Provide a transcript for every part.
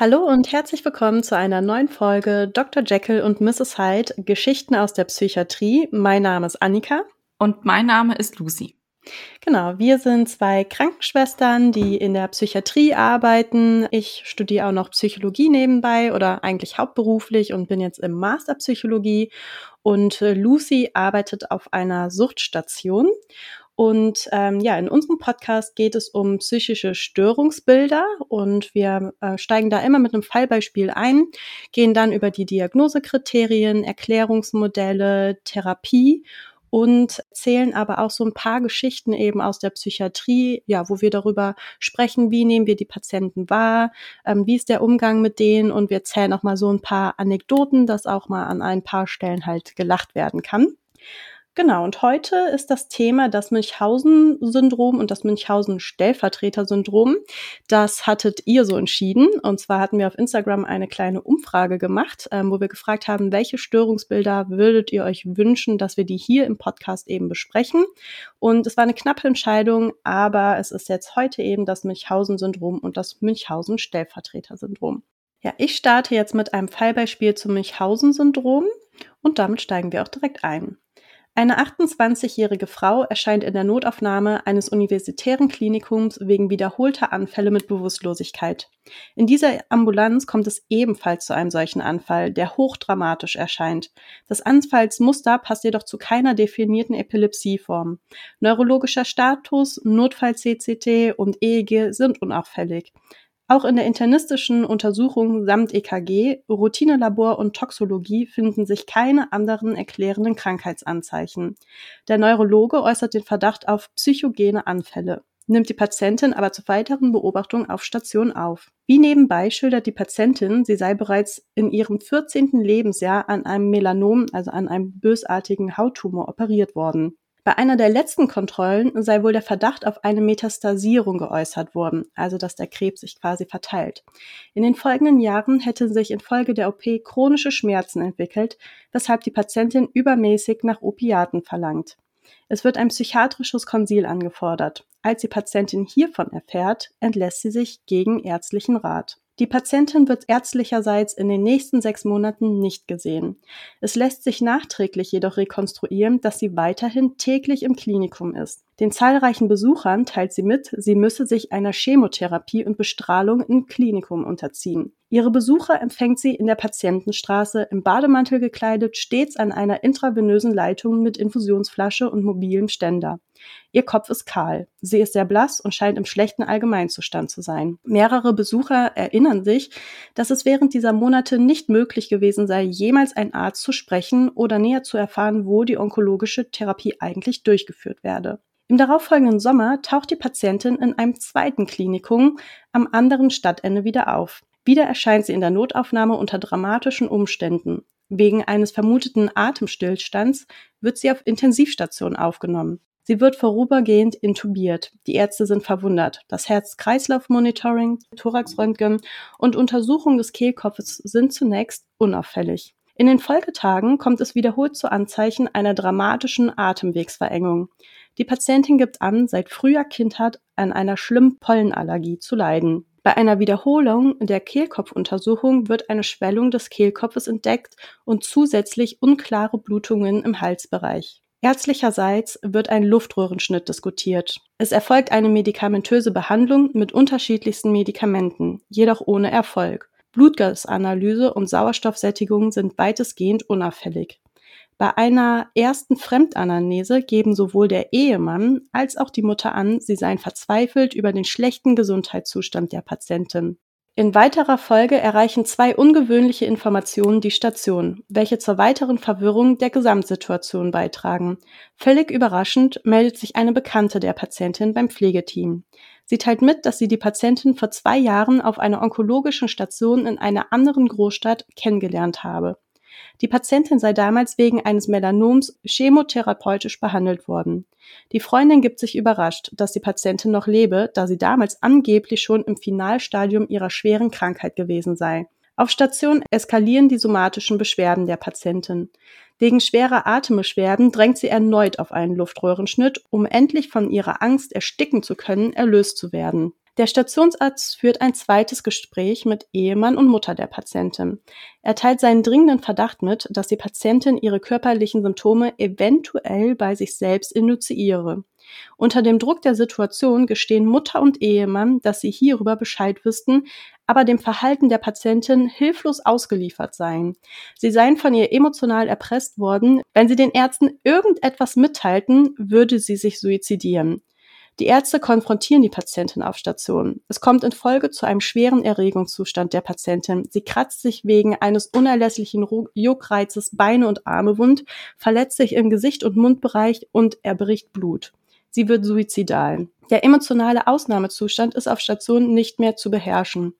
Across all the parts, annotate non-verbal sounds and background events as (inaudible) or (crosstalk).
Hallo und herzlich willkommen zu einer neuen Folge Dr. Jekyll und Mrs. Hyde Geschichten aus der Psychiatrie. Mein Name ist Annika. Und mein Name ist Lucy. Genau, wir sind zwei Krankenschwestern, die in der Psychiatrie arbeiten. Ich studiere auch noch Psychologie nebenbei oder eigentlich hauptberuflich und bin jetzt im Master Psychologie. Und äh, Lucy arbeitet auf einer Suchtstation. Und ähm, ja, in unserem Podcast geht es um psychische Störungsbilder und wir äh, steigen da immer mit einem Fallbeispiel ein, gehen dann über die Diagnosekriterien, Erklärungsmodelle, Therapie und zählen aber auch so ein paar Geschichten eben aus der Psychiatrie, ja, wo wir darüber sprechen, wie nehmen wir die Patienten wahr, ähm, wie ist der Umgang mit denen und wir zählen auch mal so ein paar Anekdoten, dass auch mal an ein paar Stellen halt gelacht werden kann. Genau, und heute ist das Thema das Münchhausen-Syndrom und das Münchhausen-Stellvertreter-Syndrom. Das hattet ihr so entschieden. Und zwar hatten wir auf Instagram eine kleine Umfrage gemacht, ähm, wo wir gefragt haben, welche Störungsbilder würdet ihr euch wünschen, dass wir die hier im Podcast eben besprechen. Und es war eine knappe Entscheidung, aber es ist jetzt heute eben das Münchhausen-Syndrom und das Münchhausen-Stellvertreter-Syndrom. Ja, ich starte jetzt mit einem Fallbeispiel zum Münchhausen-Syndrom und damit steigen wir auch direkt ein. Eine 28-jährige Frau erscheint in der Notaufnahme eines universitären Klinikums wegen wiederholter Anfälle mit Bewusstlosigkeit. In dieser Ambulanz kommt es ebenfalls zu einem solchen Anfall, der hochdramatisch erscheint. Das Anfallsmuster passt jedoch zu keiner definierten Epilepsieform. Neurologischer Status, Notfall-CCT und EEG sind unauffällig. Auch in der internistischen Untersuchung samt EKG, Routinelabor und Toxologie finden sich keine anderen erklärenden Krankheitsanzeichen. Der Neurologe äußert den Verdacht auf psychogene Anfälle nimmt die Patientin aber zur weiteren Beobachtung auf Station auf. Wie nebenbei schildert die Patientin, sie sei bereits in ihrem 14. Lebensjahr an einem Melanom, also an einem bösartigen Hauttumor operiert worden. Bei einer der letzten Kontrollen sei wohl der Verdacht auf eine Metastasierung geäußert worden, also dass der Krebs sich quasi verteilt. In den folgenden Jahren hätten sich infolge der OP chronische Schmerzen entwickelt, weshalb die Patientin übermäßig nach Opiaten verlangt. Es wird ein psychiatrisches Konsil angefordert. Als die Patientin hiervon erfährt, entlässt sie sich gegen ärztlichen Rat. Die Patientin wird ärztlicherseits in den nächsten sechs Monaten nicht gesehen. Es lässt sich nachträglich jedoch rekonstruieren, dass sie weiterhin täglich im Klinikum ist. Den zahlreichen Besuchern teilt sie mit, sie müsse sich einer Chemotherapie und Bestrahlung im Klinikum unterziehen. Ihre Besucher empfängt sie in der Patientenstraße im Bademantel gekleidet, stets an einer intravenösen Leitung mit Infusionsflasche und mobilem Ständer. Ihr Kopf ist kahl. Sie ist sehr blass und scheint im schlechten Allgemeinzustand zu sein. Mehrere Besucher erinnern sich, dass es während dieser Monate nicht möglich gewesen sei, jemals einen Arzt zu sprechen oder näher zu erfahren, wo die onkologische Therapie eigentlich durchgeführt werde. Im darauffolgenden Sommer taucht die Patientin in einem zweiten Klinikum am anderen Stadtende wieder auf. Wieder erscheint sie in der Notaufnahme unter dramatischen Umständen. Wegen eines vermuteten Atemstillstands wird sie auf Intensivstation aufgenommen. Sie wird vorübergehend intubiert. Die Ärzte sind verwundert. Das Herz-Kreislauf-Monitoring, Thoraxröntgen und Untersuchung des Kehlkopfes sind zunächst unauffällig. In den Folgetagen kommt es wiederholt zu Anzeichen einer dramatischen Atemwegsverengung. Die Patientin gibt an, seit früher Kindheit an einer schlimmen Pollenallergie zu leiden. Bei einer Wiederholung der Kehlkopfuntersuchung wird eine Schwellung des Kehlkopfes entdeckt und zusätzlich unklare Blutungen im Halsbereich. Ärztlicherseits wird ein Luftröhrenschnitt diskutiert. Es erfolgt eine medikamentöse Behandlung mit unterschiedlichsten Medikamenten, jedoch ohne Erfolg. Blutgasanalyse und Sauerstoffsättigung sind weitestgehend unauffällig. Bei einer ersten Fremdanamnese geben sowohl der Ehemann als auch die Mutter an, sie seien verzweifelt über den schlechten Gesundheitszustand der Patientin. In weiterer Folge erreichen zwei ungewöhnliche Informationen die Station, welche zur weiteren Verwirrung der Gesamtsituation beitragen. Völlig überraschend meldet sich eine Bekannte der Patientin beim Pflegeteam. Sie teilt mit, dass sie die Patientin vor zwei Jahren auf einer onkologischen Station in einer anderen Großstadt kennengelernt habe. Die Patientin sei damals wegen eines Melanoms chemotherapeutisch behandelt worden. Die Freundin gibt sich überrascht, dass die Patientin noch lebe, da sie damals angeblich schon im Finalstadium ihrer schweren Krankheit gewesen sei. Auf Station eskalieren die somatischen Beschwerden der Patientin. Wegen schwerer Atembeschwerden drängt sie erneut auf einen Luftröhrenschnitt, um endlich von ihrer Angst ersticken zu können, erlöst zu werden. Der Stationsarzt führt ein zweites Gespräch mit Ehemann und Mutter der Patientin. Er teilt seinen dringenden Verdacht mit, dass die Patientin ihre körperlichen Symptome eventuell bei sich selbst initiiere. Unter dem Druck der Situation gestehen Mutter und Ehemann, dass sie hierüber Bescheid wüssten, aber dem Verhalten der Patientin hilflos ausgeliefert seien. Sie seien von ihr emotional erpresst worden. Wenn sie den Ärzten irgendetwas mitteilten, würde sie sich suizidieren. Die Ärzte konfrontieren die Patientin auf Station. Es kommt in Folge zu einem schweren Erregungszustand der Patientin. Sie kratzt sich wegen eines unerlässlichen Juckreizes Beine und Arme wund, verletzt sich im Gesicht und Mundbereich und erbricht Blut. Sie wird suizidal. Der emotionale Ausnahmezustand ist auf Station nicht mehr zu beherrschen.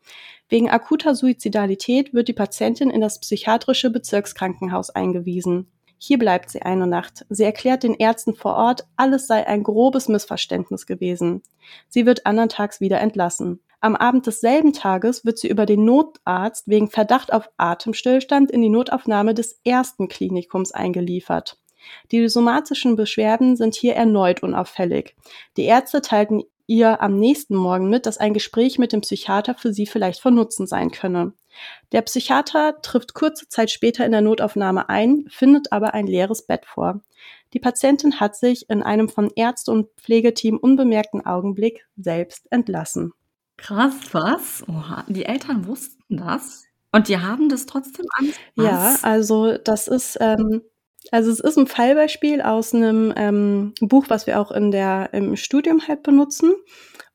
Wegen akuter Suizidalität wird die Patientin in das psychiatrische Bezirkskrankenhaus eingewiesen. Hier bleibt sie eine Nacht. Sie erklärt den Ärzten vor Ort, alles sei ein grobes Missverständnis gewesen. Sie wird andern Tags wieder entlassen. Am Abend desselben Tages wird sie über den Notarzt wegen Verdacht auf Atemstillstand in die Notaufnahme des ersten Klinikums eingeliefert. Die somatischen Beschwerden sind hier erneut unauffällig. Die Ärzte teilten ihr am nächsten Morgen mit, dass ein Gespräch mit dem Psychiater für sie vielleicht von Nutzen sein könne. Der Psychiater trifft kurze Zeit später in der Notaufnahme ein, findet aber ein leeres Bett vor. Die Patientin hat sich in einem von Ärzte und Pflegeteam unbemerkten Augenblick selbst entlassen. Krass, was? Oha, die Eltern wussten das? Und die haben das trotzdem Angst? Ja, also das ist ähm, also es ist ein Fallbeispiel aus einem ähm, Buch, was wir auch in der im Studium halt benutzen.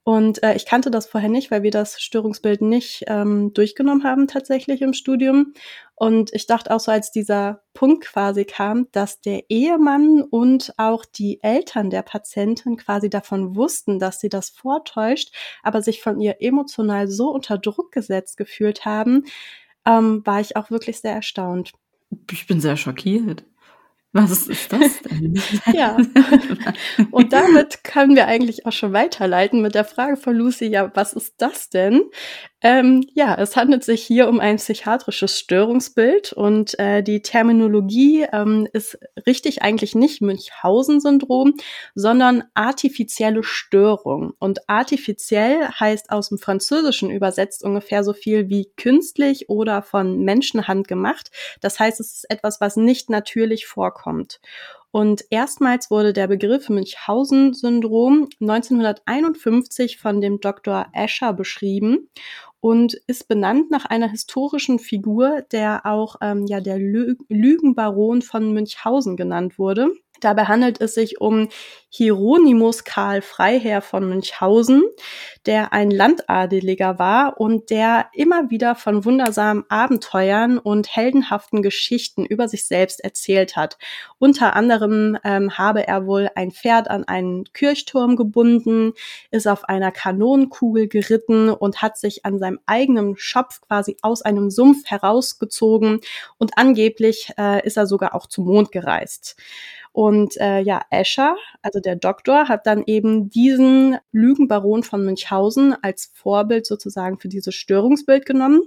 Und äh, ich kannte das vorher nicht, weil wir das Störungsbild nicht ähm, durchgenommen haben tatsächlich im Studium. Und ich dachte auch so, als dieser Punkt quasi kam, dass der Ehemann und auch die Eltern der Patientin quasi davon wussten, dass sie das vortäuscht, aber sich von ihr emotional so unter Druck gesetzt gefühlt haben, ähm, war ich auch wirklich sehr erstaunt. Ich bin sehr schockiert. Was ist das denn? (laughs) ja. Und damit können wir eigentlich auch schon weiterleiten mit der Frage von Lucy, ja, was ist das denn? Ähm, ja, es handelt sich hier um ein psychiatrisches Störungsbild und äh, die Terminologie ähm, ist richtig eigentlich nicht Münchhausen-Syndrom, sondern artifizielle Störung. Und artifiziell heißt aus dem Französischen übersetzt ungefähr so viel wie künstlich oder von Menschenhand gemacht. Das heißt, es ist etwas, was nicht natürlich vorkommt. Und erstmals wurde der Begriff Münchhausen-Syndrom 1951 von dem Dr. Escher beschrieben und ist benannt nach einer historischen Figur, der auch ähm, ja der Lü Lügenbaron von Münchhausen genannt wurde. Dabei handelt es sich um Hieronymus Karl Freiherr von Münchhausen, der ein Landadeliger war und der immer wieder von wundersamen Abenteuern und heldenhaften Geschichten über sich selbst erzählt hat. Unter anderem ähm, habe er wohl ein Pferd an einen Kirchturm gebunden, ist auf einer Kanonenkugel geritten und hat sich an seinem eigenen Schopf quasi aus einem Sumpf herausgezogen und angeblich äh, ist er sogar auch zum Mond gereist. Und äh, ja, Escher, also der Doktor, hat dann eben diesen Lügenbaron von Münchhausen als Vorbild sozusagen für dieses Störungsbild genommen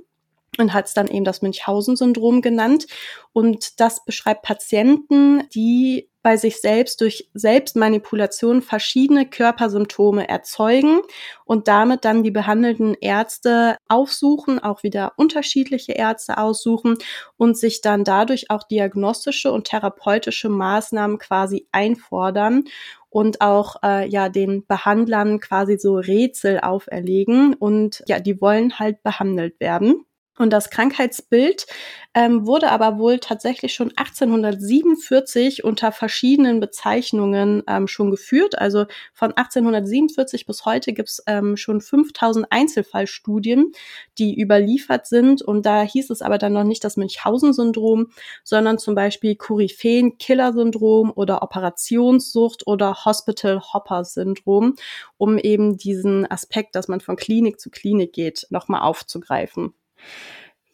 und hat es dann eben das Münchhausen-Syndrom genannt. Und das beschreibt Patienten, die bei sich selbst durch Selbstmanipulation verschiedene Körpersymptome erzeugen und damit dann die behandelnden Ärzte aufsuchen, auch wieder unterschiedliche Ärzte aussuchen und sich dann dadurch auch diagnostische und therapeutische Maßnahmen quasi einfordern und auch äh, ja den Behandlern quasi so Rätsel auferlegen und ja, die wollen halt behandelt werden. Und das Krankheitsbild ähm, wurde aber wohl tatsächlich schon 1847 unter verschiedenen Bezeichnungen ähm, schon geführt. Also von 1847 bis heute gibt es ähm, schon 5000 Einzelfallstudien, die überliefert sind. Und da hieß es aber dann noch nicht das Münchhausen-Syndrom, sondern zum Beispiel Koryphäen-Killer-Syndrom oder Operationssucht oder Hospital-Hopper-Syndrom, um eben diesen Aspekt, dass man von Klinik zu Klinik geht, nochmal aufzugreifen.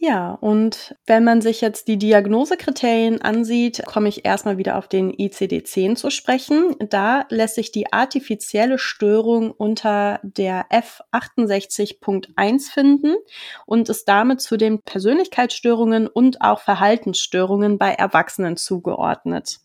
Ja, und wenn man sich jetzt die Diagnosekriterien ansieht, komme ich erstmal wieder auf den ICD-10 zu sprechen. Da lässt sich die artifizielle Störung unter der F68.1 finden und ist damit zu den Persönlichkeitsstörungen und auch Verhaltensstörungen bei Erwachsenen zugeordnet.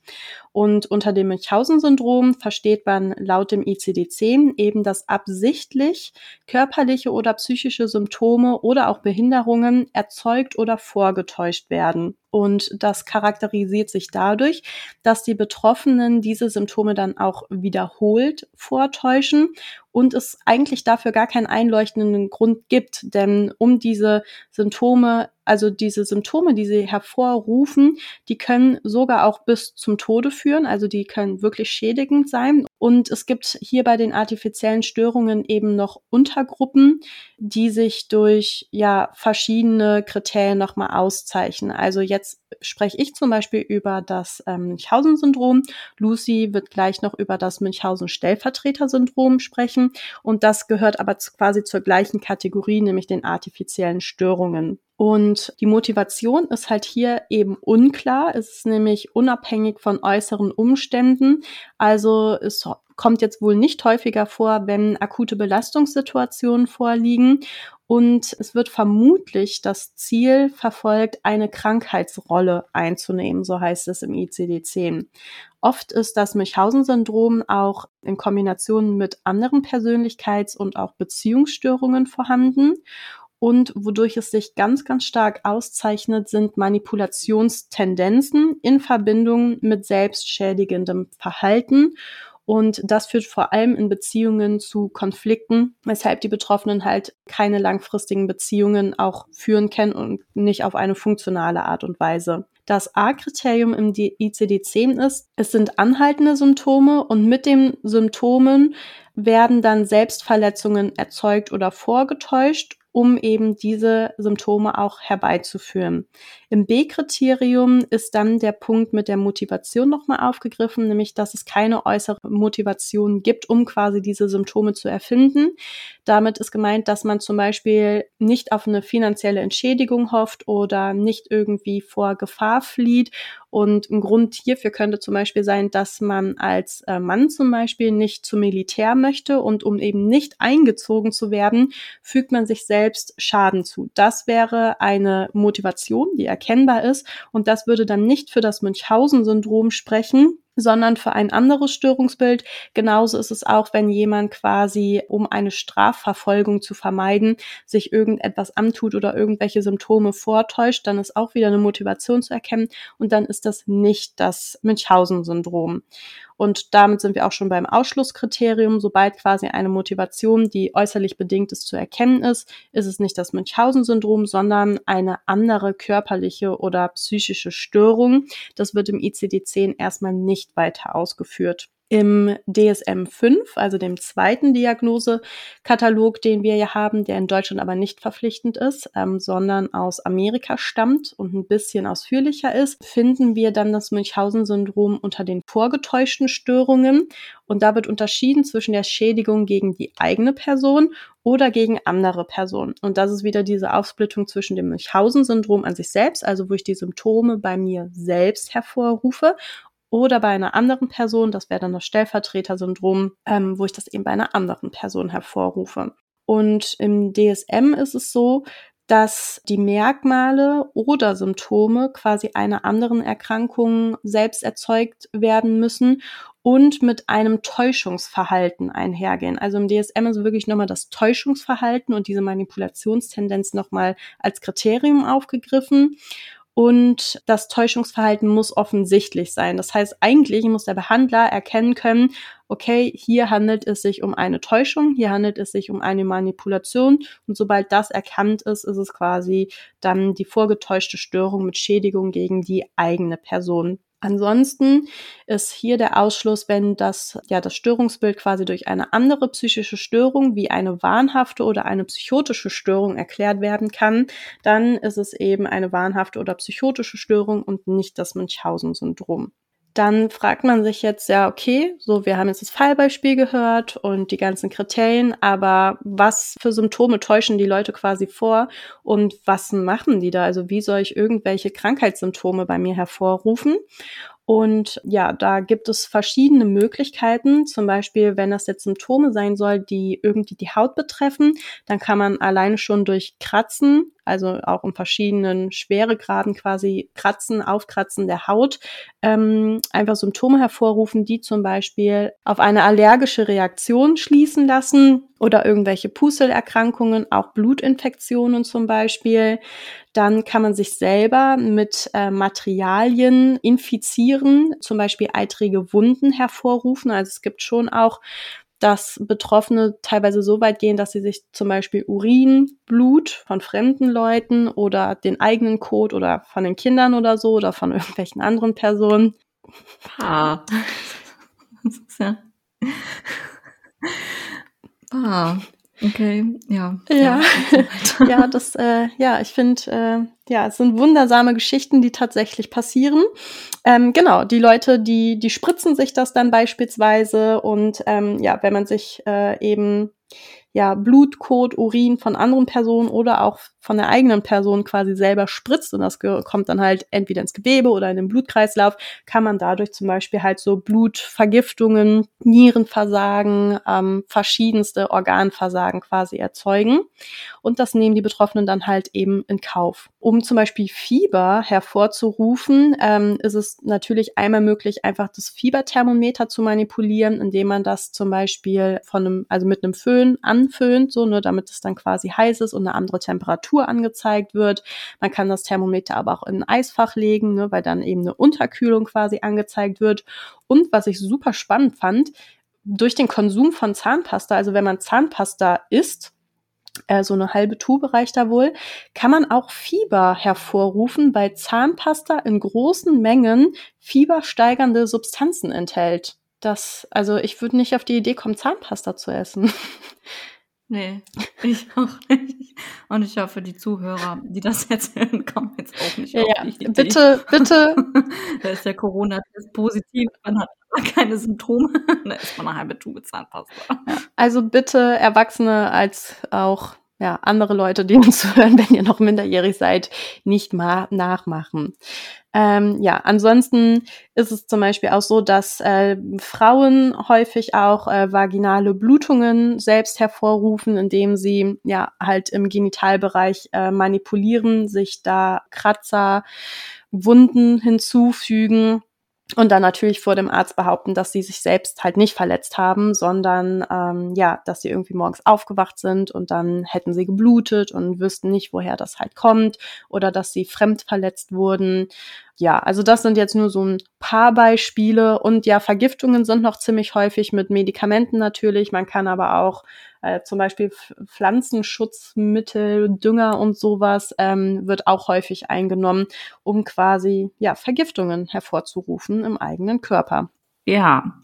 Und unter dem Münchhausen-Syndrom versteht man laut dem ICD-10 eben, dass absichtlich körperliche oder psychische Symptome oder auch Behinderungen erzeugt oder vorgetäuscht werden. Und das charakterisiert sich dadurch, dass die Betroffenen diese Symptome dann auch wiederholt vortäuschen und es eigentlich dafür gar keinen einleuchtenden Grund gibt. Denn um diese Symptome, also diese Symptome, die sie hervorrufen, die können sogar auch bis zum Tode führen. Also die können wirklich schädigend sein. Und es gibt hier bei den artifiziellen Störungen eben noch Untergruppen, die sich durch ja verschiedene Kriterien nochmal auszeichnen. Also jetzt spreche ich zum Beispiel über das ähm, Münchhausen-Syndrom. Lucy wird gleich noch über das Münchhausen-Stellvertreter-Syndrom sprechen. Und das gehört aber quasi zur gleichen Kategorie, nämlich den artifiziellen Störungen. Und die Motivation ist halt hier eben unklar. Es ist nämlich unabhängig von äußeren Umständen. Also es kommt jetzt wohl nicht häufiger vor, wenn akute Belastungssituationen vorliegen. Und es wird vermutlich das Ziel verfolgt, eine Krankheitsrolle einzunehmen, so heißt es im ICD-10. Oft ist das Münchhausen-Syndrom auch in Kombination mit anderen Persönlichkeits- und auch Beziehungsstörungen vorhanden. Und wodurch es sich ganz, ganz stark auszeichnet, sind Manipulationstendenzen in Verbindung mit selbstschädigendem Verhalten. Und das führt vor allem in Beziehungen zu Konflikten, weshalb die Betroffenen halt keine langfristigen Beziehungen auch führen können und nicht auf eine funktionale Art und Weise. Das A-Kriterium im ICD-10 ist, es sind anhaltende Symptome und mit den Symptomen werden dann Selbstverletzungen erzeugt oder vorgetäuscht um eben diese Symptome auch herbeizuführen. Im B-Kriterium ist dann der Punkt mit der Motivation nochmal aufgegriffen, nämlich dass es keine äußere Motivation gibt, um quasi diese Symptome zu erfinden. Damit ist gemeint, dass man zum Beispiel nicht auf eine finanzielle Entschädigung hofft oder nicht irgendwie vor Gefahr flieht. Und ein Grund hierfür könnte zum Beispiel sein, dass man als äh, Mann zum Beispiel nicht zum Militär möchte und um eben nicht eingezogen zu werden, fügt man sich selbst Schaden zu. Das wäre eine Motivation, die erkennbar ist. Und das würde dann nicht für das Münchhausen-Syndrom sprechen, sondern für ein anderes Störungsbild. Genauso ist es auch, wenn jemand quasi, um eine Strafverfolgung zu vermeiden, sich irgendetwas antut oder irgendwelche Symptome vortäuscht, dann ist auch wieder eine Motivation zu erkennen und dann ist das nicht das Münchhausen-Syndrom. Und damit sind wir auch schon beim Ausschlusskriterium. Sobald quasi eine Motivation, die äußerlich bedingt ist, zu erkennen ist, ist es nicht das Münchhausen-Syndrom, sondern eine andere körperliche oder psychische Störung. Das wird im ICD-10 erstmal nicht weiter ausgeführt. Im DSM-5, also dem zweiten Diagnosekatalog, den wir ja haben, der in Deutschland aber nicht verpflichtend ist, ähm, sondern aus Amerika stammt und ein bisschen ausführlicher ist, finden wir dann das Münchhausen-Syndrom unter den vorgetäuschten Störungen. Und da wird unterschieden zwischen der Schädigung gegen die eigene Person oder gegen andere Personen. Und das ist wieder diese Aufsplittung zwischen dem Münchhausen-Syndrom an sich selbst, also wo ich die Symptome bei mir selbst hervorrufe oder bei einer anderen Person, das wäre dann das Stellvertreter-Syndrom, ähm, wo ich das eben bei einer anderen Person hervorrufe. Und im DSM ist es so, dass die Merkmale oder Symptome quasi einer anderen Erkrankung selbst erzeugt werden müssen und mit einem Täuschungsverhalten einhergehen. Also im DSM ist wirklich nochmal das Täuschungsverhalten und diese Manipulationstendenz nochmal als Kriterium aufgegriffen und das Täuschungsverhalten muss offensichtlich sein. Das heißt, eigentlich muss der Behandler erkennen können, okay, hier handelt es sich um eine Täuschung, hier handelt es sich um eine Manipulation und sobald das erkannt ist, ist es quasi dann die vorgetäuschte Störung mit Schädigung gegen die eigene Person. Ansonsten ist hier der Ausschluss, wenn das, ja, das Störungsbild quasi durch eine andere psychische Störung wie eine wahnhafte oder eine psychotische Störung erklärt werden kann, dann ist es eben eine wahnhafte oder psychotische Störung und nicht das Münchhausen-Syndrom. Dann fragt man sich jetzt, ja, okay, so, wir haben jetzt das Fallbeispiel gehört und die ganzen Kriterien, aber was für Symptome täuschen die Leute quasi vor und was machen die da? Also wie soll ich irgendwelche Krankheitssymptome bei mir hervorrufen? Und ja, da gibt es verschiedene Möglichkeiten. Zum Beispiel, wenn das jetzt Symptome sein soll, die irgendwie die Haut betreffen, dann kann man alleine schon durch Kratzen, also auch in verschiedenen Schweregraden quasi Kratzen, Aufkratzen der Haut, ähm, einfach Symptome hervorrufen, die zum Beispiel auf eine allergische Reaktion schließen lassen oder irgendwelche Pustelerkrankungen, auch Blutinfektionen zum Beispiel. Dann kann man sich selber mit äh, Materialien infizieren, zum Beispiel eitrige Wunden hervorrufen. Also es gibt schon auch dass Betroffene teilweise so weit gehen, dass sie sich zum Beispiel Urin, Blut von fremden Leuten oder den eigenen Kot oder von den Kindern oder so oder von (laughs) irgendwelchen anderen Personen. Ah. (laughs) Das ist ja. Ah. Okay, ja. Ja, (laughs) ja, das, äh, ja, ich finde, äh, ja, es sind wundersame Geschichten, die tatsächlich passieren. Ähm, genau, die Leute, die, die spritzen sich das dann beispielsweise und ähm, ja, wenn man sich äh, eben ja, Blut, Kot, Urin von anderen Personen oder auch von der eigenen Person quasi selber spritzt und das kommt dann halt entweder ins Gewebe oder in den Blutkreislauf, kann man dadurch zum Beispiel halt so Blutvergiftungen, Nierenversagen, ähm, verschiedenste Organversagen quasi erzeugen. Und das nehmen die Betroffenen dann halt eben in Kauf. Um zum Beispiel Fieber hervorzurufen, ähm, ist es natürlich einmal möglich, einfach das Fieberthermometer zu manipulieren, indem man das zum Beispiel von einem, also mit einem Föhn anföhnt, so, ne, damit es dann quasi heiß ist und eine andere Temperatur angezeigt wird. Man kann das Thermometer aber auch in ein Eisfach legen, ne, weil dann eben eine Unterkühlung quasi angezeigt wird. Und was ich super spannend fand, durch den Konsum von Zahnpasta, also wenn man Zahnpasta isst, äh, so eine halbe Tube reicht da wohl, kann man auch Fieber hervorrufen, weil Zahnpasta in großen Mengen fiebersteigernde Substanzen enthält. Das, also ich würde nicht auf die Idee kommen, Zahnpasta zu essen. (laughs) Nee, (laughs) ich auch nicht. Und ich hoffe, die Zuhörer, die das jetzt hören, kommen jetzt auch nicht ja, auf die Idee. Bitte, bitte. (laughs) da ist der Corona-Test positiv, man hat keine Symptome, (laughs) da ist man eine halbe Tube Zahnpasta. Ja, also bitte Erwachsene als auch ja, andere Leute, die (laughs) uns hören, wenn ihr noch minderjährig seid, nicht mal nachmachen. Ähm, ja, ansonsten ist es zum Beispiel auch so, dass äh, Frauen häufig auch äh, vaginale Blutungen selbst hervorrufen, indem sie ja halt im Genitalbereich äh, manipulieren, sich da Kratzer, Wunden hinzufügen und dann natürlich vor dem Arzt behaupten, dass sie sich selbst halt nicht verletzt haben, sondern ähm, ja, dass sie irgendwie morgens aufgewacht sind und dann hätten sie geblutet und wüssten nicht, woher das halt kommt oder dass sie fremd verletzt wurden ja, also das sind jetzt nur so ein paar Beispiele und ja, Vergiftungen sind noch ziemlich häufig mit Medikamenten natürlich. Man kann aber auch äh, zum Beispiel Pflanzenschutzmittel, Dünger und sowas ähm, wird auch häufig eingenommen, um quasi ja Vergiftungen hervorzurufen im eigenen Körper. Ja.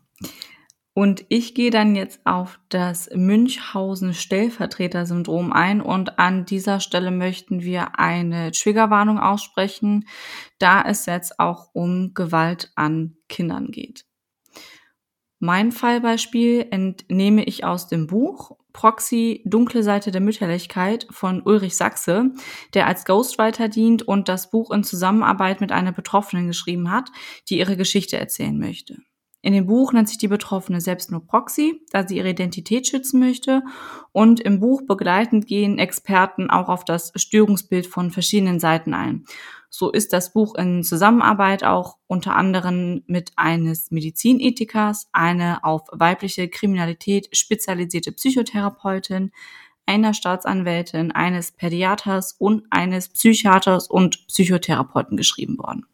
Und ich gehe dann jetzt auf das Münchhausen-Stellvertreter-Syndrom ein und an dieser Stelle möchten wir eine Triggerwarnung aussprechen, da es jetzt auch um Gewalt an Kindern geht. Mein Fallbeispiel entnehme ich aus dem Buch Proxy Dunkle Seite der Mütterlichkeit von Ulrich Sachse, der als Ghostwriter dient und das Buch in Zusammenarbeit mit einer Betroffenen geschrieben hat, die ihre Geschichte erzählen möchte. In dem Buch nennt sich die Betroffene selbst nur Proxy, da sie ihre Identität schützen möchte. Und im Buch begleitend gehen Experten auch auf das Störungsbild von verschiedenen Seiten ein. So ist das Buch in Zusammenarbeit auch unter anderem mit eines Medizinethikers, eine auf weibliche Kriminalität spezialisierte Psychotherapeutin, einer Staatsanwältin, eines Pädiaters und eines Psychiaters und Psychotherapeuten geschrieben worden.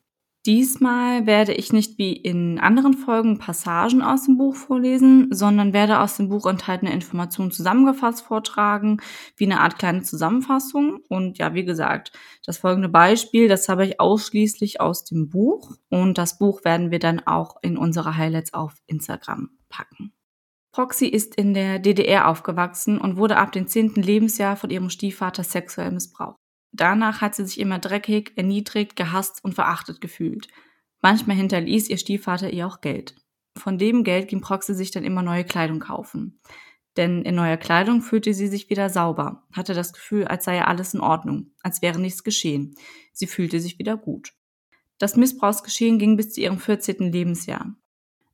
Diesmal werde ich nicht wie in anderen Folgen Passagen aus dem Buch vorlesen, sondern werde aus dem Buch enthaltene Informationen zusammengefasst vortragen, wie eine Art kleine Zusammenfassung. Und ja, wie gesagt, das folgende Beispiel, das habe ich ausschließlich aus dem Buch. Und das Buch werden wir dann auch in unsere Highlights auf Instagram packen. Proxy ist in der DDR aufgewachsen und wurde ab dem zehnten Lebensjahr von ihrem Stiefvater sexuell missbraucht. Danach hat sie sich immer dreckig, erniedrigt, gehasst und verachtet gefühlt. Manchmal hinterließ ihr Stiefvater ihr auch Geld. Von dem Geld ging Proxy sich dann immer neue Kleidung kaufen. Denn in neuer Kleidung fühlte sie sich wieder sauber, hatte das Gefühl, als sei alles in Ordnung, als wäre nichts geschehen. Sie fühlte sich wieder gut. Das Missbrauchsgeschehen ging bis zu ihrem 14. Lebensjahr.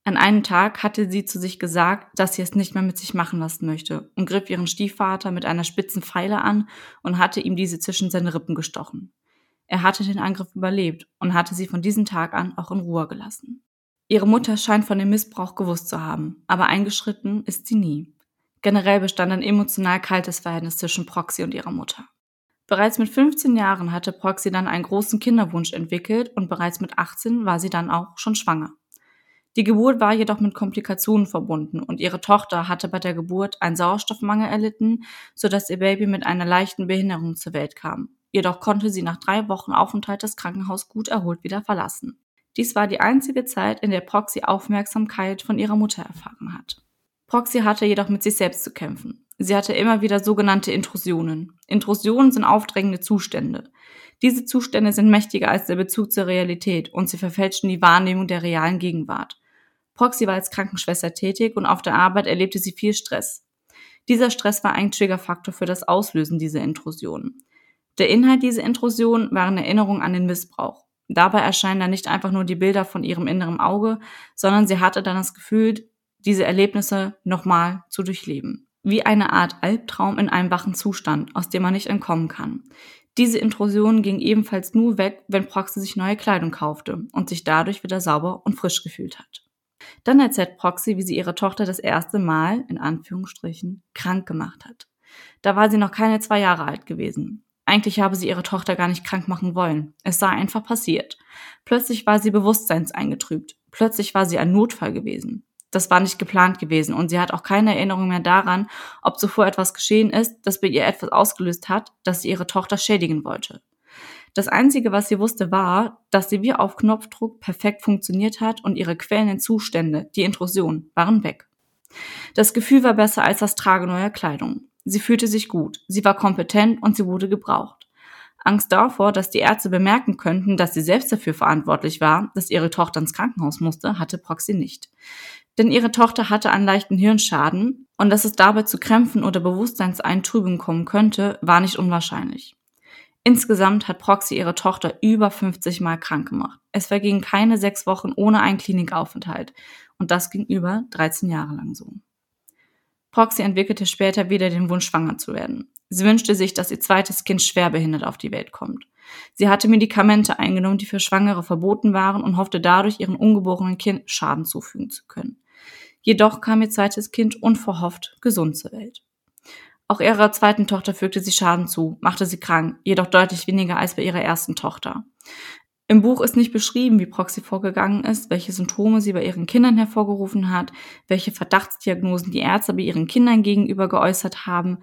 An einem Tag hatte sie zu sich gesagt, dass sie es nicht mehr mit sich machen lassen möchte und griff ihren Stiefvater mit einer spitzen Pfeile an und hatte ihm diese zwischen seine Rippen gestochen. Er hatte den Angriff überlebt und hatte sie von diesem Tag an auch in Ruhe gelassen. Ihre Mutter scheint von dem Missbrauch gewusst zu haben, aber eingeschritten ist sie nie. Generell bestand ein emotional kaltes Verhältnis zwischen Proxy und ihrer Mutter. Bereits mit 15 Jahren hatte Proxy dann einen großen Kinderwunsch entwickelt und bereits mit 18 war sie dann auch schon schwanger. Die Geburt war jedoch mit Komplikationen verbunden und ihre Tochter hatte bei der Geburt einen Sauerstoffmangel erlitten, sodass ihr Baby mit einer leichten Behinderung zur Welt kam. Jedoch konnte sie nach drei Wochen Aufenthalt das Krankenhaus gut erholt wieder verlassen. Dies war die einzige Zeit, in der Proxy Aufmerksamkeit von ihrer Mutter erfahren hat. Proxy hatte jedoch mit sich selbst zu kämpfen. Sie hatte immer wieder sogenannte Intrusionen. Intrusionen sind aufdrängende Zustände. Diese Zustände sind mächtiger als der Bezug zur Realität und sie verfälschen die Wahrnehmung der realen Gegenwart. Proxy war als Krankenschwester tätig und auf der Arbeit erlebte sie viel Stress. Dieser Stress war ein Triggerfaktor für das Auslösen dieser Intrusionen. Der Inhalt dieser Intrusion waren Erinnerungen an den Missbrauch. Dabei erscheinen dann nicht einfach nur die Bilder von ihrem inneren Auge, sondern sie hatte dann das Gefühl, diese Erlebnisse nochmal zu durchleben. Wie eine Art Albtraum in einem wachen Zustand, aus dem man nicht entkommen kann. Diese Intrusion ging ebenfalls nur weg, wenn Proxy sich neue Kleidung kaufte und sich dadurch wieder sauber und frisch gefühlt hat. Dann erzählt Proxy, wie sie ihre Tochter das erste Mal, in Anführungsstrichen, krank gemacht hat. Da war sie noch keine zwei Jahre alt gewesen. Eigentlich habe sie ihre Tochter gar nicht krank machen wollen. Es sei einfach passiert. Plötzlich war sie bewusstseinseingetrübt. Plötzlich war sie ein Notfall gewesen. Das war nicht geplant gewesen und sie hat auch keine Erinnerung mehr daran, ob zuvor etwas geschehen ist, das bei ihr etwas ausgelöst hat, dass sie ihre Tochter schädigen wollte. Das Einzige, was sie wusste, war, dass sie wie auf Knopfdruck perfekt funktioniert hat und ihre quälenden Zustände, die Intrusion, waren weg. Das Gefühl war besser als das Tragen neuer Kleidung. Sie fühlte sich gut, sie war kompetent und sie wurde gebraucht. Angst davor, dass die Ärzte bemerken könnten, dass sie selbst dafür verantwortlich war, dass ihre Tochter ins Krankenhaus musste, hatte Proxy nicht. Denn ihre Tochter hatte einen leichten Hirnschaden und dass es dabei zu Krämpfen oder Bewusstseinseintrübungen kommen könnte, war nicht unwahrscheinlich. Insgesamt hat Proxy ihre Tochter über 50 Mal krank gemacht. Es vergingen keine sechs Wochen ohne einen Klinikaufenthalt. Und das ging über 13 Jahre lang so. Proxy entwickelte später wieder den Wunsch, schwanger zu werden. Sie wünschte sich, dass ihr zweites Kind schwerbehindert auf die Welt kommt. Sie hatte Medikamente eingenommen, die für Schwangere verboten waren und hoffte dadurch, ihrem ungeborenen Kind Schaden zufügen zu können. Jedoch kam ihr zweites Kind unverhofft gesund zur Welt. Auch ihrer zweiten Tochter fügte sie Schaden zu, machte sie krank, jedoch deutlich weniger als bei ihrer ersten Tochter. Im Buch ist nicht beschrieben, wie Proxy vorgegangen ist, welche Symptome sie bei ihren Kindern hervorgerufen hat, welche Verdachtsdiagnosen die Ärzte bei ihren Kindern gegenüber geäußert haben,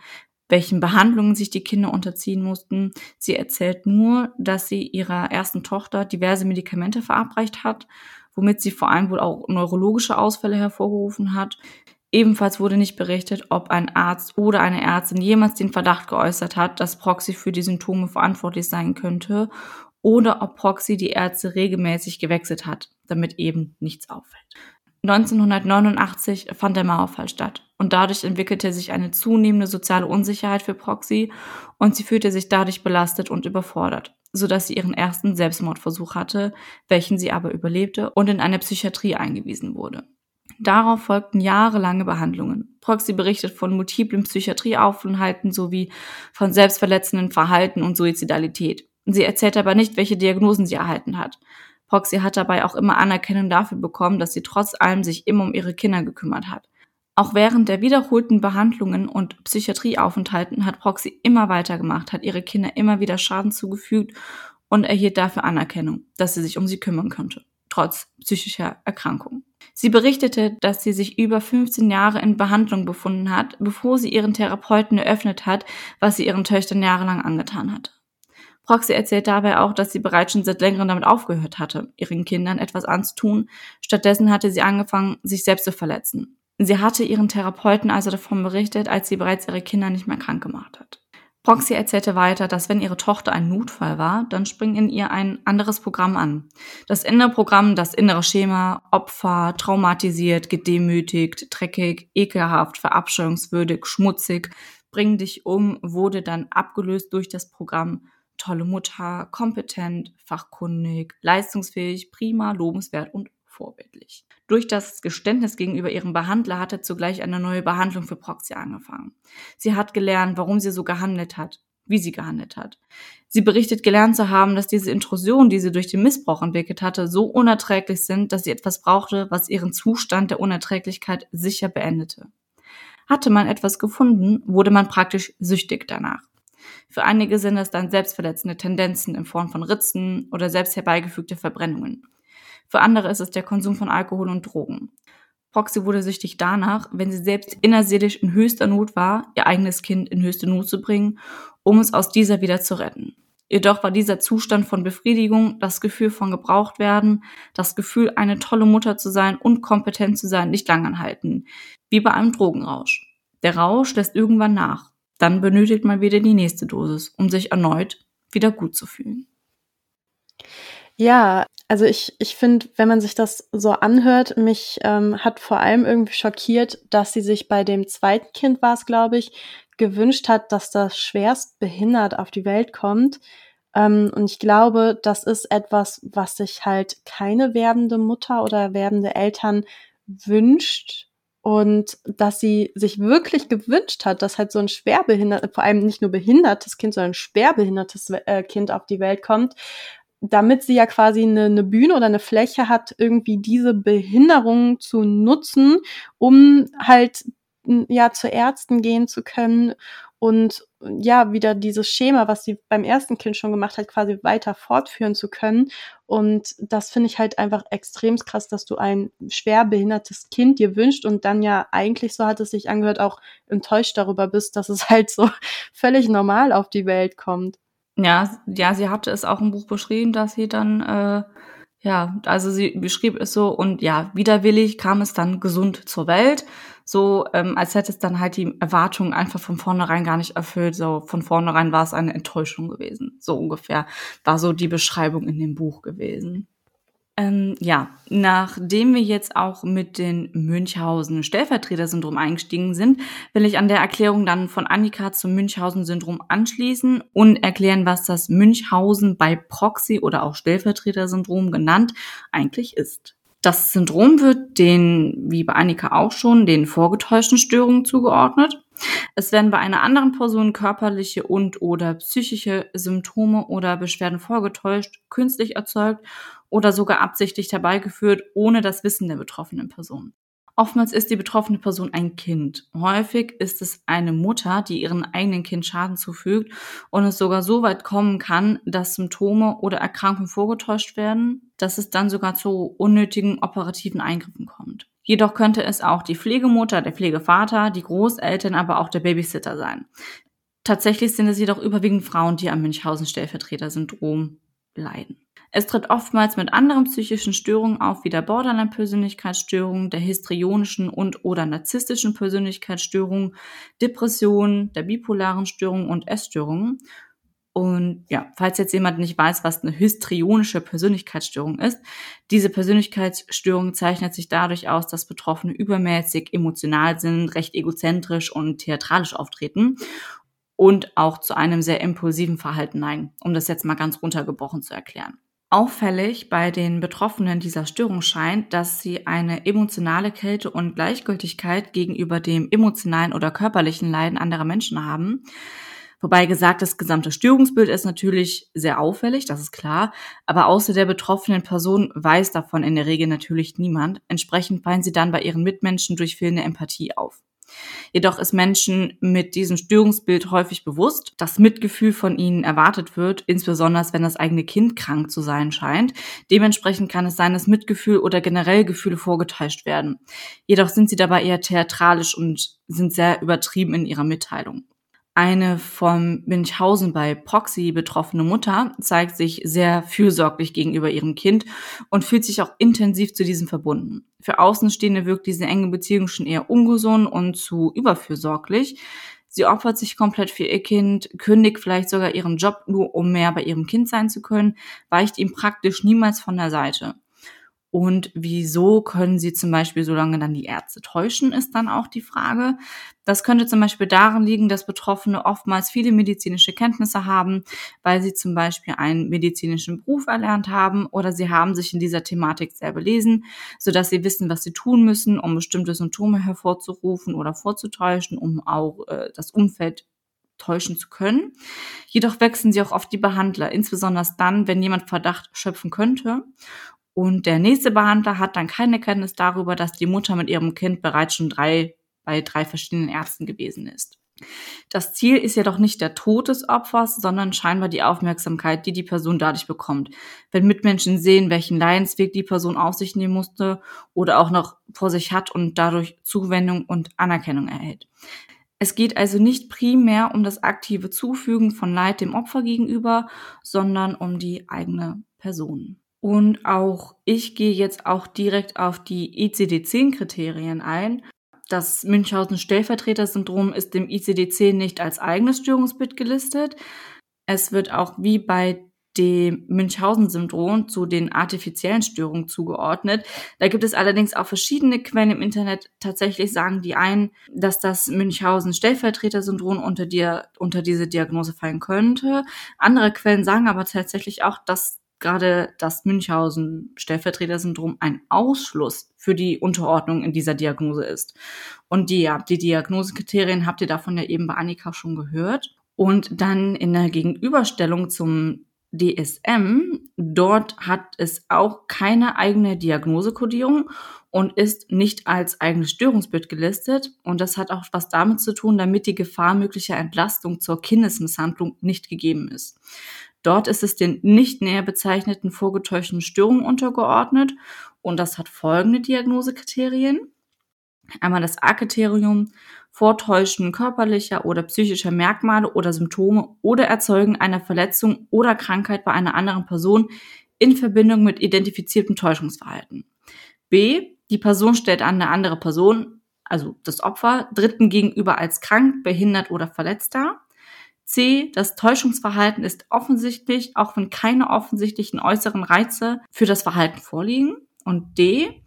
welchen Behandlungen sich die Kinder unterziehen mussten. Sie erzählt nur, dass sie ihrer ersten Tochter diverse Medikamente verabreicht hat, womit sie vor allem wohl auch neurologische Ausfälle hervorgerufen hat. Ebenfalls wurde nicht berichtet, ob ein Arzt oder eine Ärztin jemals den Verdacht geäußert hat, dass Proxy für die Symptome verantwortlich sein könnte oder ob Proxy die Ärzte regelmäßig gewechselt hat, damit eben nichts auffällt. 1989 fand der Mauerfall statt und dadurch entwickelte sich eine zunehmende soziale Unsicherheit für Proxy und sie fühlte sich dadurch belastet und überfordert, sodass sie ihren ersten Selbstmordversuch hatte, welchen sie aber überlebte und in eine Psychiatrie eingewiesen wurde. Darauf folgten jahrelange Behandlungen. Proxy berichtet von multiplen Psychiatrieaufenthalten sowie von selbstverletzenden Verhalten und Suizidalität. Sie erzählt aber nicht, welche Diagnosen sie erhalten hat. Proxy hat dabei auch immer Anerkennung dafür bekommen, dass sie trotz allem sich immer um ihre Kinder gekümmert hat. Auch während der wiederholten Behandlungen und Psychiatrieaufenthalten hat Proxy immer weitergemacht, hat ihre Kinder immer wieder Schaden zugefügt und erhielt dafür Anerkennung, dass sie sich um sie kümmern könnte, trotz psychischer Erkrankung. Sie berichtete, dass sie sich über 15 Jahre in Behandlung befunden hat, bevor sie ihren Therapeuten eröffnet hat, was sie ihren Töchtern jahrelang angetan hat. Proxy erzählt dabei auch, dass sie bereits schon seit längerem damit aufgehört hatte, ihren Kindern etwas anzutun. Stattdessen hatte sie angefangen, sich selbst zu verletzen. Sie hatte ihren Therapeuten also davon berichtet, als sie bereits ihre Kinder nicht mehr krank gemacht hat. Proxy erzählte weiter, dass wenn ihre Tochter ein Notfall war, dann springt in ihr ein anderes Programm an. Das innere Programm, das innere Schema, Opfer, traumatisiert, gedemütigt, dreckig, ekelhaft, verabscheuungswürdig, schmutzig, bring dich um, wurde dann abgelöst durch das Programm tolle Mutter, kompetent, fachkundig, leistungsfähig, prima, lobenswert und vorbildlich. Durch das Geständnis gegenüber ihrem Behandler hatte zugleich eine neue Behandlung für Proxy angefangen. Sie hat gelernt, warum sie so gehandelt hat, wie sie gehandelt hat. Sie berichtet gelernt zu haben, dass diese Intrusionen, die sie durch den Missbrauch entwickelt hatte, so unerträglich sind, dass sie etwas brauchte, was ihren Zustand der Unerträglichkeit sicher beendete. Hatte man etwas gefunden, wurde man praktisch süchtig danach. Für einige sind es dann selbstverletzende Tendenzen in Form von Ritzen oder selbst herbeigefügte Verbrennungen. Für andere ist es der Konsum von Alkohol und Drogen. Proxy wurde süchtig danach, wenn sie selbst innerseelisch in höchster Not war, ihr eigenes Kind in höchste Not zu bringen, um es aus dieser wieder zu retten. Jedoch war dieser Zustand von Befriedigung, das Gefühl von gebraucht werden, das Gefühl, eine tolle Mutter zu sein und kompetent zu sein, nicht lang anhalten, wie bei einem Drogenrausch. Der Rausch lässt irgendwann nach. Dann benötigt man wieder die nächste Dosis, um sich erneut wieder gut zu fühlen. Ja, also ich, ich finde, wenn man sich das so anhört, mich ähm, hat vor allem irgendwie schockiert, dass sie sich bei dem zweiten Kind war es, glaube ich, gewünscht hat, dass das schwerst behindert auf die Welt kommt. Ähm, und ich glaube, das ist etwas, was sich halt keine werdende Mutter oder werdende Eltern wünscht. Und dass sie sich wirklich gewünscht hat, dass halt so ein schwerbehindertes, vor allem nicht nur behindertes Kind, sondern ein schwerbehindertes äh, Kind auf die Welt kommt, damit sie ja quasi eine, eine Bühne oder eine Fläche hat, irgendwie diese Behinderung zu nutzen, um halt ja zu Ärzten gehen zu können und ja wieder dieses Schema, was sie beim ersten Kind schon gemacht hat, quasi weiter fortführen zu können. Und das finde ich halt einfach extrem krass, dass du ein schwer behindertes Kind dir wünscht und dann ja eigentlich, so hat es sich angehört, auch enttäuscht darüber bist, dass es halt so (laughs) völlig normal auf die Welt kommt. Ja, ja, sie hatte es auch im Buch beschrieben, dass sie dann, äh, ja, also sie beschrieb es so und ja, widerwillig kam es dann gesund zur Welt, so ähm, als hätte es dann halt die Erwartungen einfach von vornherein gar nicht erfüllt, so von vornherein war es eine Enttäuschung gewesen, so ungefähr war so die Beschreibung in dem Buch gewesen. Ähm, ja, nachdem wir jetzt auch mit den Münchhausen-Stellvertreter-Syndrom eingestiegen sind, will ich an der Erklärung dann von Annika zum Münchhausen-Syndrom anschließen und erklären, was das Münchhausen bei Proxy oder auch Stellvertreter-Syndrom genannt eigentlich ist. Das Syndrom wird den, wie bei Annika auch schon, den vorgetäuschten Störungen zugeordnet. Es werden bei einer anderen Person körperliche und oder psychische Symptome oder Beschwerden vorgetäuscht, künstlich erzeugt oder sogar absichtlich herbeigeführt, ohne das Wissen der betroffenen Person. Oftmals ist die betroffene Person ein Kind. Häufig ist es eine Mutter, die ihrem eigenen Kind Schaden zufügt und es sogar so weit kommen kann, dass Symptome oder Erkrankungen vorgetäuscht werden, dass es dann sogar zu unnötigen operativen Eingriffen kommt. Jedoch könnte es auch die Pflegemutter, der Pflegevater, die Großeltern, aber auch der Babysitter sein. Tatsächlich sind es jedoch überwiegend Frauen, die am Münchhausen-Stellvertreter-Syndrom leiden. Es tritt oftmals mit anderen psychischen Störungen auf, wie der Borderline-Persönlichkeitsstörung, der histrionischen und oder narzisstischen Persönlichkeitsstörung, Depressionen, der bipolaren Störung und Essstörungen. Und ja, falls jetzt jemand nicht weiß, was eine histrionische Persönlichkeitsstörung ist, diese Persönlichkeitsstörung zeichnet sich dadurch aus, dass Betroffene übermäßig emotional sind, recht egozentrisch und theatralisch auftreten und auch zu einem sehr impulsiven Verhalten neigen, um das jetzt mal ganz runtergebrochen zu erklären. Auffällig bei den Betroffenen dieser Störung scheint, dass sie eine emotionale Kälte und Gleichgültigkeit gegenüber dem emotionalen oder körperlichen Leiden anderer Menschen haben. Wobei gesagt, das gesamte Störungsbild ist natürlich sehr auffällig, das ist klar, aber außer der betroffenen Person weiß davon in der Regel natürlich niemand. Entsprechend fallen sie dann bei ihren Mitmenschen durch fehlende Empathie auf. Jedoch ist Menschen mit diesem Störungsbild häufig bewusst, dass Mitgefühl von ihnen erwartet wird, insbesondere wenn das eigene Kind krank zu sein scheint. Dementsprechend kann es sein, dass Mitgefühl oder generell Gefühle vorgetäuscht werden. Jedoch sind sie dabei eher theatralisch und sind sehr übertrieben in ihrer Mitteilung. Eine vom Münchhausen bei Proxy betroffene Mutter zeigt sich sehr fürsorglich gegenüber ihrem Kind und fühlt sich auch intensiv zu diesem verbunden. Für Außenstehende wirkt diese enge Beziehung schon eher ungesund und zu überfürsorglich. Sie opfert sich komplett für ihr Kind, kündigt vielleicht sogar ihren Job nur, um mehr bei ihrem Kind sein zu können, weicht ihm praktisch niemals von der Seite. Und wieso können sie zum Beispiel so lange dann die Ärzte täuschen, ist dann auch die Frage. Das könnte zum Beispiel darin liegen, dass Betroffene oftmals viele medizinische Kenntnisse haben, weil sie zum Beispiel einen medizinischen Beruf erlernt haben oder sie haben sich in dieser Thematik sehr belesen, sodass sie wissen, was sie tun müssen, um bestimmte Symptome hervorzurufen oder vorzutäuschen, um auch äh, das Umfeld täuschen zu können. Jedoch wechseln sie auch oft die Behandler, insbesondere dann, wenn jemand Verdacht schöpfen könnte. Und der nächste Behandler hat dann keine Kenntnis darüber, dass die Mutter mit ihrem Kind bereits schon drei, bei drei verschiedenen Ärzten gewesen ist. Das Ziel ist jedoch nicht der Tod des Opfers, sondern scheinbar die Aufmerksamkeit, die die Person dadurch bekommt. Wenn Mitmenschen sehen, welchen Leidensweg die Person auf sich nehmen musste oder auch noch vor sich hat und dadurch Zuwendung und Anerkennung erhält. Es geht also nicht primär um das aktive Zufügen von Leid dem Opfer gegenüber, sondern um die eigene Person. Und auch ich gehe jetzt auch direkt auf die ICD-10-Kriterien ein. Das Münchhausen-Stellvertreter-Syndrom ist dem ICD-10 nicht als eigenes Störungsbild gelistet. Es wird auch wie bei dem Münchhausen-Syndrom zu den artifiziellen Störungen zugeordnet. Da gibt es allerdings auch verschiedene Quellen im Internet. Tatsächlich sagen die einen, dass das Münchhausen-Stellvertreter-Syndrom unter, unter diese Diagnose fallen könnte. Andere Quellen sagen aber tatsächlich auch, dass gerade das Münchhausen-Stellvertreter-Syndrom ein Ausschluss für die Unterordnung in dieser Diagnose ist. Und die, ja, die Diagnosekriterien habt ihr davon ja eben bei Annika schon gehört. Und dann in der Gegenüberstellung zum DSM, dort hat es auch keine eigene Diagnosekodierung und ist nicht als eigenes Störungsbild gelistet. Und das hat auch was damit zu tun, damit die Gefahr möglicher Entlastung zur Kindesmisshandlung nicht gegeben ist. Dort ist es den nicht näher bezeichneten vorgetäuschten Störungen untergeordnet und das hat folgende Diagnosekriterien. Einmal das A-Kriterium, Vortäuschen körperlicher oder psychischer Merkmale oder Symptome oder Erzeugen einer Verletzung oder Krankheit bei einer anderen Person in Verbindung mit identifiziertem Täuschungsverhalten. B. Die Person stellt an eine andere Person, also das Opfer, Dritten gegenüber als krank, behindert oder verletzt dar. C. Das Täuschungsverhalten ist offensichtlich, auch wenn keine offensichtlichen äußeren Reize für das Verhalten vorliegen. Und D.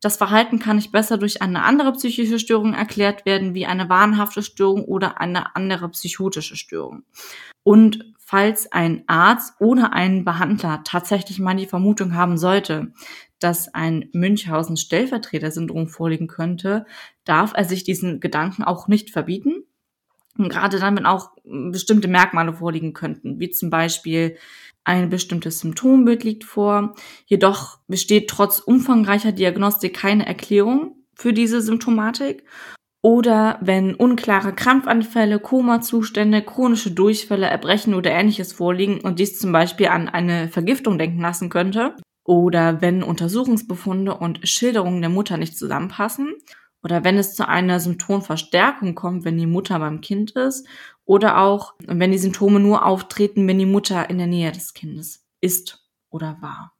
Das Verhalten kann nicht besser durch eine andere psychische Störung erklärt werden, wie eine wahnhafte Störung oder eine andere psychotische Störung. Und falls ein Arzt oder ein Behandler tatsächlich mal die Vermutung haben sollte, dass ein Münchhausen-Stellvertreter-Syndrom vorliegen könnte, darf er sich diesen Gedanken auch nicht verbieten, und gerade dann, wenn auch bestimmte Merkmale vorliegen könnten, wie zum Beispiel ein bestimmtes Symptombild liegt vor, jedoch besteht trotz umfangreicher Diagnostik keine Erklärung für diese Symptomatik. Oder wenn unklare Krampfanfälle, Komazustände, chronische Durchfälle, Erbrechen oder ähnliches vorliegen und dies zum Beispiel an eine Vergiftung denken lassen könnte. Oder wenn Untersuchungsbefunde und Schilderungen der Mutter nicht zusammenpassen oder wenn es zu einer Symptomverstärkung kommt, wenn die Mutter beim Kind ist oder auch wenn die Symptome nur auftreten, wenn die Mutter in der Nähe des Kindes ist oder war.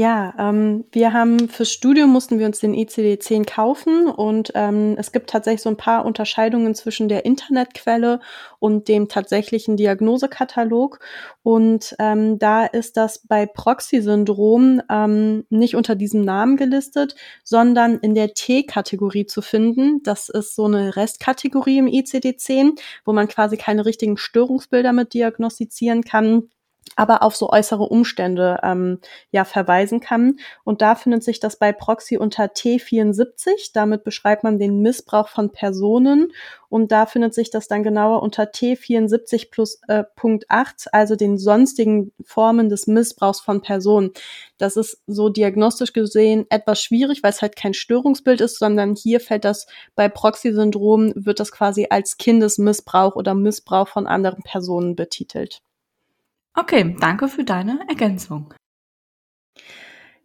Ja, ähm, wir haben fürs Studium mussten wir uns den ICD-10 kaufen und ähm, es gibt tatsächlich so ein paar Unterscheidungen zwischen der Internetquelle und dem tatsächlichen Diagnosekatalog. Und ähm, da ist das bei Proxy-Syndrom ähm, nicht unter diesem Namen gelistet, sondern in der T-Kategorie zu finden. Das ist so eine Restkategorie im ICD-10, wo man quasi keine richtigen Störungsbilder mit diagnostizieren kann aber auf so äußere Umstände ähm, ja verweisen kann. Und da findet sich das bei Proxy unter T74. Damit beschreibt man den Missbrauch von Personen. Und da findet sich das dann genauer unter T74 plus äh, Punkt 8, also den sonstigen Formen des Missbrauchs von Personen. Das ist so diagnostisch gesehen etwas schwierig, weil es halt kein Störungsbild ist, sondern hier fällt das bei Proxy-Syndrom, wird das quasi als Kindesmissbrauch oder Missbrauch von anderen Personen betitelt. Okay, danke für deine Ergänzung.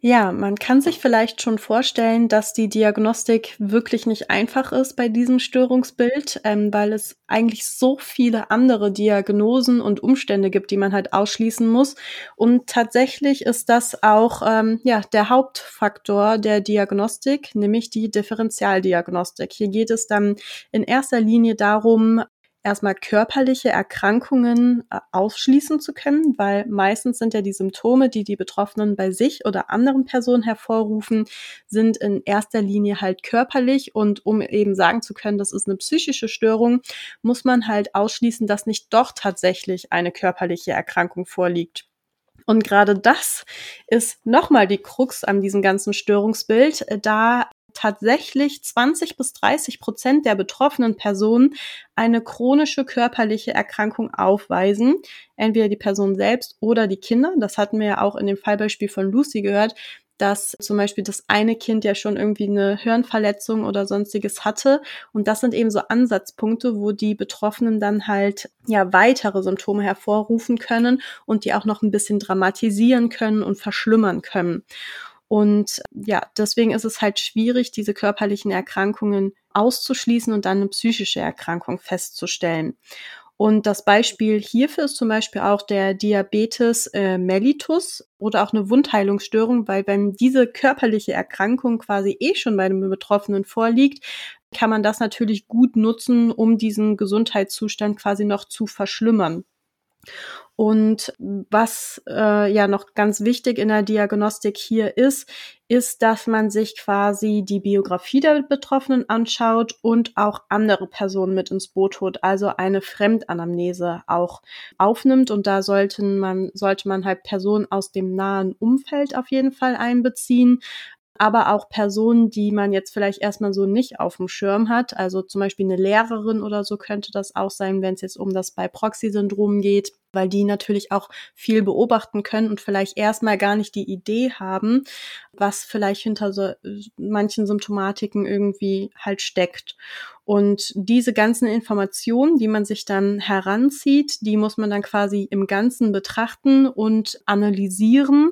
Ja, man kann sich vielleicht schon vorstellen, dass die Diagnostik wirklich nicht einfach ist bei diesem Störungsbild, ähm, weil es eigentlich so viele andere Diagnosen und Umstände gibt, die man halt ausschließen muss. Und tatsächlich ist das auch ähm, ja der Hauptfaktor der Diagnostik, nämlich die Differentialdiagnostik. Hier geht es dann in erster Linie darum, erstmal körperliche Erkrankungen äh, ausschließen zu können, weil meistens sind ja die Symptome, die die Betroffenen bei sich oder anderen Personen hervorrufen, sind in erster Linie halt körperlich und um eben sagen zu können, das ist eine psychische Störung, muss man halt ausschließen, dass nicht doch tatsächlich eine körperliche Erkrankung vorliegt. Und gerade das ist nochmal die Krux an diesem ganzen Störungsbild, da tatsächlich 20 bis 30 Prozent der betroffenen Personen eine chronische körperliche Erkrankung aufweisen. Entweder die Person selbst oder die Kinder. Das hatten wir ja auch in dem Fallbeispiel von Lucy gehört, dass zum Beispiel das eine Kind ja schon irgendwie eine Hirnverletzung oder sonstiges hatte. Und das sind eben so Ansatzpunkte, wo die Betroffenen dann halt ja weitere Symptome hervorrufen können und die auch noch ein bisschen dramatisieren können und verschlimmern können. Und ja, deswegen ist es halt schwierig, diese körperlichen Erkrankungen auszuschließen und dann eine psychische Erkrankung festzustellen. Und das Beispiel hierfür ist zum Beispiel auch der Diabetes äh, mellitus oder auch eine Wundheilungsstörung, weil wenn diese körperliche Erkrankung quasi eh schon bei dem Betroffenen vorliegt, kann man das natürlich gut nutzen, um diesen Gesundheitszustand quasi noch zu verschlimmern. Und was äh, ja noch ganz wichtig in der Diagnostik hier ist, ist, dass man sich quasi die Biografie der Betroffenen anschaut und auch andere Personen mit ins Boot holt, also eine Fremdanamnese auch aufnimmt. Und da sollten man, sollte man halt Personen aus dem nahen Umfeld auf jeden Fall einbeziehen, aber auch Personen, die man jetzt vielleicht erstmal so nicht auf dem Schirm hat. Also zum Beispiel eine Lehrerin oder so könnte das auch sein, wenn es jetzt um das bei Proxy-Syndrom geht weil die natürlich auch viel beobachten können und vielleicht erstmal gar nicht die Idee haben, was vielleicht hinter so manchen Symptomatiken irgendwie halt steckt. Und diese ganzen Informationen, die man sich dann heranzieht, die muss man dann quasi im Ganzen betrachten und analysieren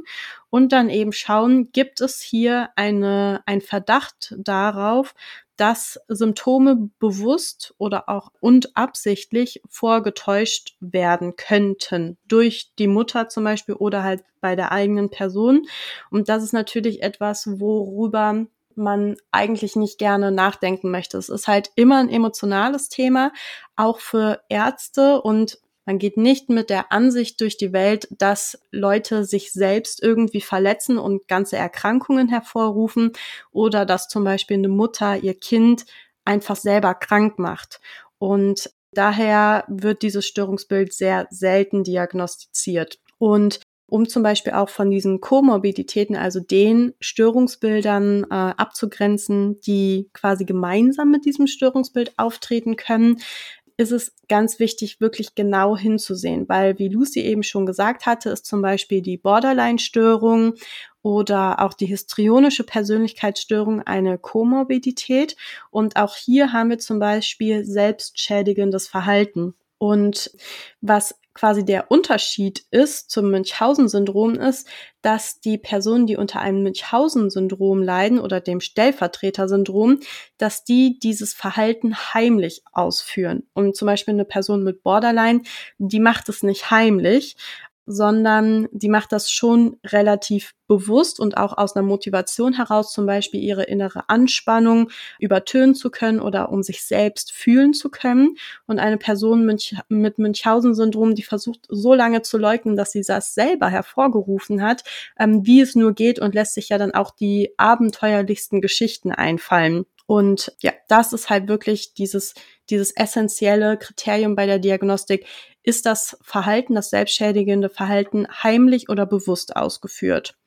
und dann eben schauen, gibt es hier eine, ein Verdacht darauf, dass Symptome bewusst oder auch und absichtlich vorgetäuscht werden könnten durch die Mutter zum Beispiel oder halt bei der eigenen Person. Und das ist natürlich etwas, worüber man eigentlich nicht gerne nachdenken möchte. Es ist halt immer ein emotionales Thema, auch für Ärzte und man geht nicht mit der Ansicht durch die Welt, dass Leute sich selbst irgendwie verletzen und ganze Erkrankungen hervorrufen oder dass zum Beispiel eine Mutter ihr Kind einfach selber krank macht. Und daher wird dieses Störungsbild sehr selten diagnostiziert. Und um zum Beispiel auch von diesen Komorbiditäten, also den Störungsbildern äh, abzugrenzen, die quasi gemeinsam mit diesem Störungsbild auftreten können, ist es ganz wichtig, wirklich genau hinzusehen, weil, wie Lucy eben schon gesagt hatte, ist zum Beispiel die Borderline-Störung oder auch die histrionische Persönlichkeitsstörung eine Komorbidität. Und auch hier haben wir zum Beispiel selbstschädigendes Verhalten. Und was quasi der Unterschied ist zum Münchhausen-Syndrom ist, dass die Personen, die unter einem Münchhausen-Syndrom leiden oder dem Stellvertreter-Syndrom, dass die dieses Verhalten heimlich ausführen. Und zum Beispiel eine Person mit Borderline, die macht es nicht heimlich, sondern die macht das schon relativ bewusst und auch aus einer Motivation heraus, zum Beispiel ihre innere Anspannung übertönen zu können oder um sich selbst fühlen zu können. Und eine Person mit Münchhausen-Syndrom, die versucht so lange zu leugnen, dass sie das selber hervorgerufen hat, ähm, wie es nur geht und lässt sich ja dann auch die abenteuerlichsten Geschichten einfallen. Und ja, das ist halt wirklich dieses, dieses essentielle Kriterium bei der Diagnostik ist das Verhalten, das selbstschädigende Verhalten heimlich oder bewusst ausgeführt.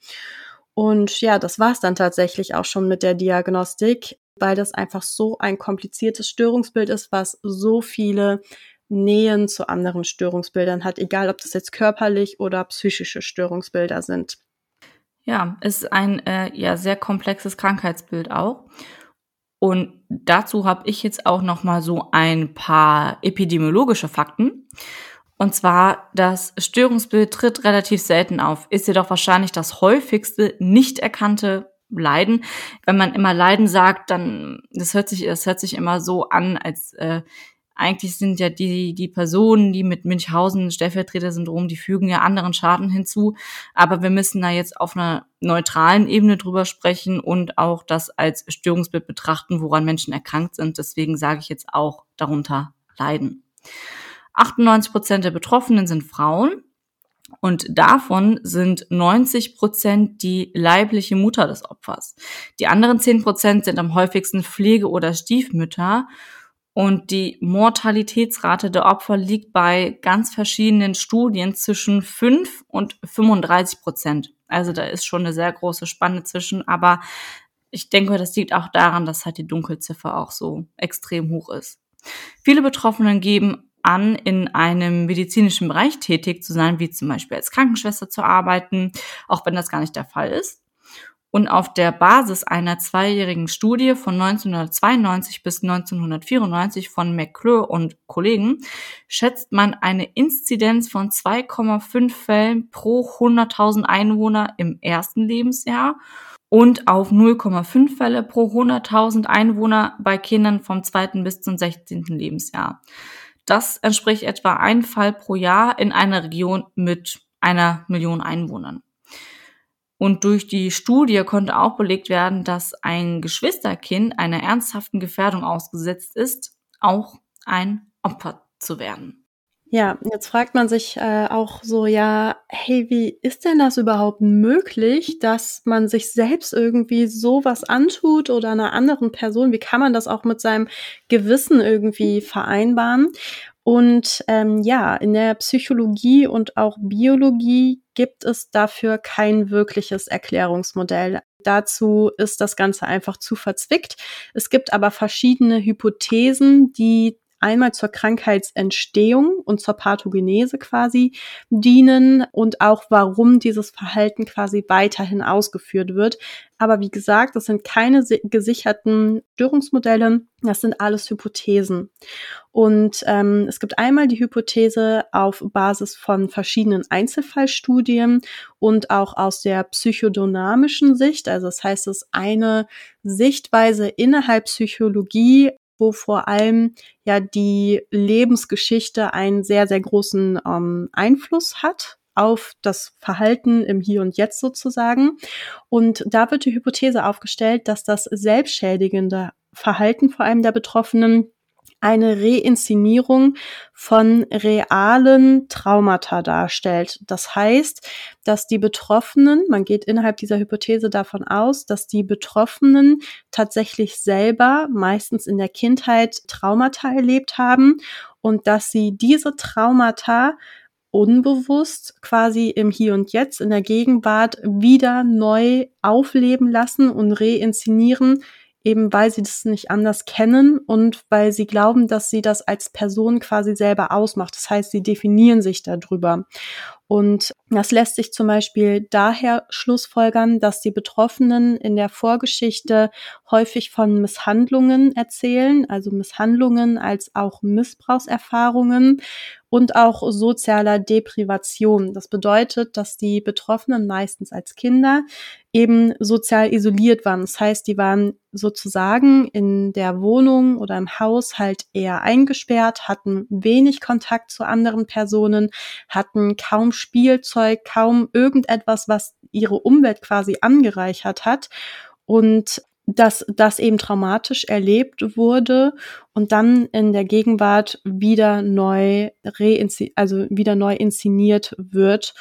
Und ja, das war es dann tatsächlich auch schon mit der Diagnostik, weil das einfach so ein kompliziertes Störungsbild ist, was so viele Nähen zu anderen Störungsbildern hat, egal ob das jetzt körperlich oder psychische Störungsbilder sind. Ja, ist ein äh, ja sehr komplexes Krankheitsbild auch. Und dazu habe ich jetzt auch noch mal so ein paar epidemiologische Fakten. Und zwar, das Störungsbild tritt relativ selten auf, ist jedoch wahrscheinlich das häufigste nicht erkannte Leiden. Wenn man immer Leiden sagt, dann das hört sich, das hört sich immer so an, als äh, eigentlich sind ja die, die Personen, die mit Münchhausen Stellvertreter-Syndrom, die fügen ja anderen Schaden hinzu. Aber wir müssen da jetzt auf einer neutralen Ebene drüber sprechen und auch das als Störungsbild betrachten, woran Menschen erkrankt sind. Deswegen sage ich jetzt auch darunter leiden. 98 Prozent der Betroffenen sind Frauen. Und davon sind 90 Prozent die leibliche Mutter des Opfers. Die anderen 10 Prozent sind am häufigsten Pflege- oder Stiefmütter. Und die Mortalitätsrate der Opfer liegt bei ganz verschiedenen Studien zwischen 5 und 35 Prozent. Also da ist schon eine sehr große Spanne zwischen. Aber ich denke, das liegt auch daran, dass halt die Dunkelziffer auch so extrem hoch ist. Viele Betroffenen geben an, in einem medizinischen Bereich tätig zu sein, wie zum Beispiel als Krankenschwester zu arbeiten, auch wenn das gar nicht der Fall ist. Und auf der Basis einer zweijährigen Studie von 1992 bis 1994 von McClure und Kollegen schätzt man eine Inzidenz von 2,5 Fällen pro 100.000 Einwohner im ersten Lebensjahr und auf 0,5 Fälle pro 100.000 Einwohner bei Kindern vom zweiten bis zum 16. Lebensjahr. Das entspricht etwa ein Fall pro Jahr in einer Region mit einer Million Einwohnern. Und durch die Studie konnte auch belegt werden, dass ein Geschwisterkind einer ernsthaften Gefährdung ausgesetzt ist, auch ein Opfer zu werden. Ja, jetzt fragt man sich äh, auch so, ja, hey, wie ist denn das überhaupt möglich, dass man sich selbst irgendwie sowas antut oder einer anderen Person? Wie kann man das auch mit seinem Gewissen irgendwie vereinbaren? Und ähm, ja, in der Psychologie und auch Biologie gibt es dafür kein wirkliches Erklärungsmodell. Dazu ist das Ganze einfach zu verzwickt. Es gibt aber verschiedene Hypothesen, die einmal zur Krankheitsentstehung und zur Pathogenese quasi dienen und auch warum dieses Verhalten quasi weiterhin ausgeführt wird. Aber wie gesagt, das sind keine gesicherten Störungsmodelle, das sind alles Hypothesen. Und ähm, es gibt einmal die Hypothese auf Basis von verschiedenen Einzelfallstudien und auch aus der psychodynamischen Sicht. Also das heißt, es ist eine Sichtweise innerhalb Psychologie wo vor allem ja die Lebensgeschichte einen sehr, sehr großen ähm, Einfluss hat auf das Verhalten im Hier und Jetzt sozusagen. Und da wird die Hypothese aufgestellt, dass das selbstschädigende Verhalten vor allem der Betroffenen eine Reinszenierung von realen Traumata darstellt. Das heißt, dass die Betroffenen, man geht innerhalb dieser Hypothese davon aus, dass die Betroffenen tatsächlich selber meistens in der Kindheit Traumata erlebt haben und dass sie diese Traumata unbewusst quasi im Hier und Jetzt, in der Gegenwart wieder neu aufleben lassen und reinszenieren, eben weil sie das nicht anders kennen und weil sie glauben, dass sie das als Person quasi selber ausmacht. Das heißt, sie definieren sich darüber. Und das lässt sich zum Beispiel daher schlussfolgern, dass die Betroffenen in der Vorgeschichte häufig von Misshandlungen erzählen, also Misshandlungen als auch Missbrauchserfahrungen und auch sozialer Deprivation. Das bedeutet, dass die Betroffenen meistens als Kinder eben sozial isoliert waren. Das heißt, die waren sozusagen in der Wohnung oder im Haus halt eher eingesperrt, hatten wenig Kontakt zu anderen Personen, hatten kaum Spielzeug, kaum irgendetwas, was ihre Umwelt quasi angereichert hat. Und dass das eben traumatisch erlebt wurde und dann in der Gegenwart wieder neu also wieder neu inszeniert wird.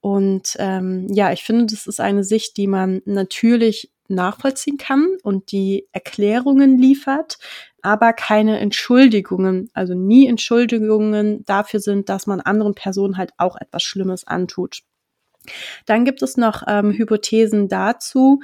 Und ähm, ja, ich finde, das ist eine Sicht, die man natürlich nachvollziehen kann und die Erklärungen liefert, aber keine Entschuldigungen, also nie Entschuldigungen dafür sind, dass man anderen Personen halt auch etwas Schlimmes antut. Dann gibt es noch ähm, Hypothesen dazu,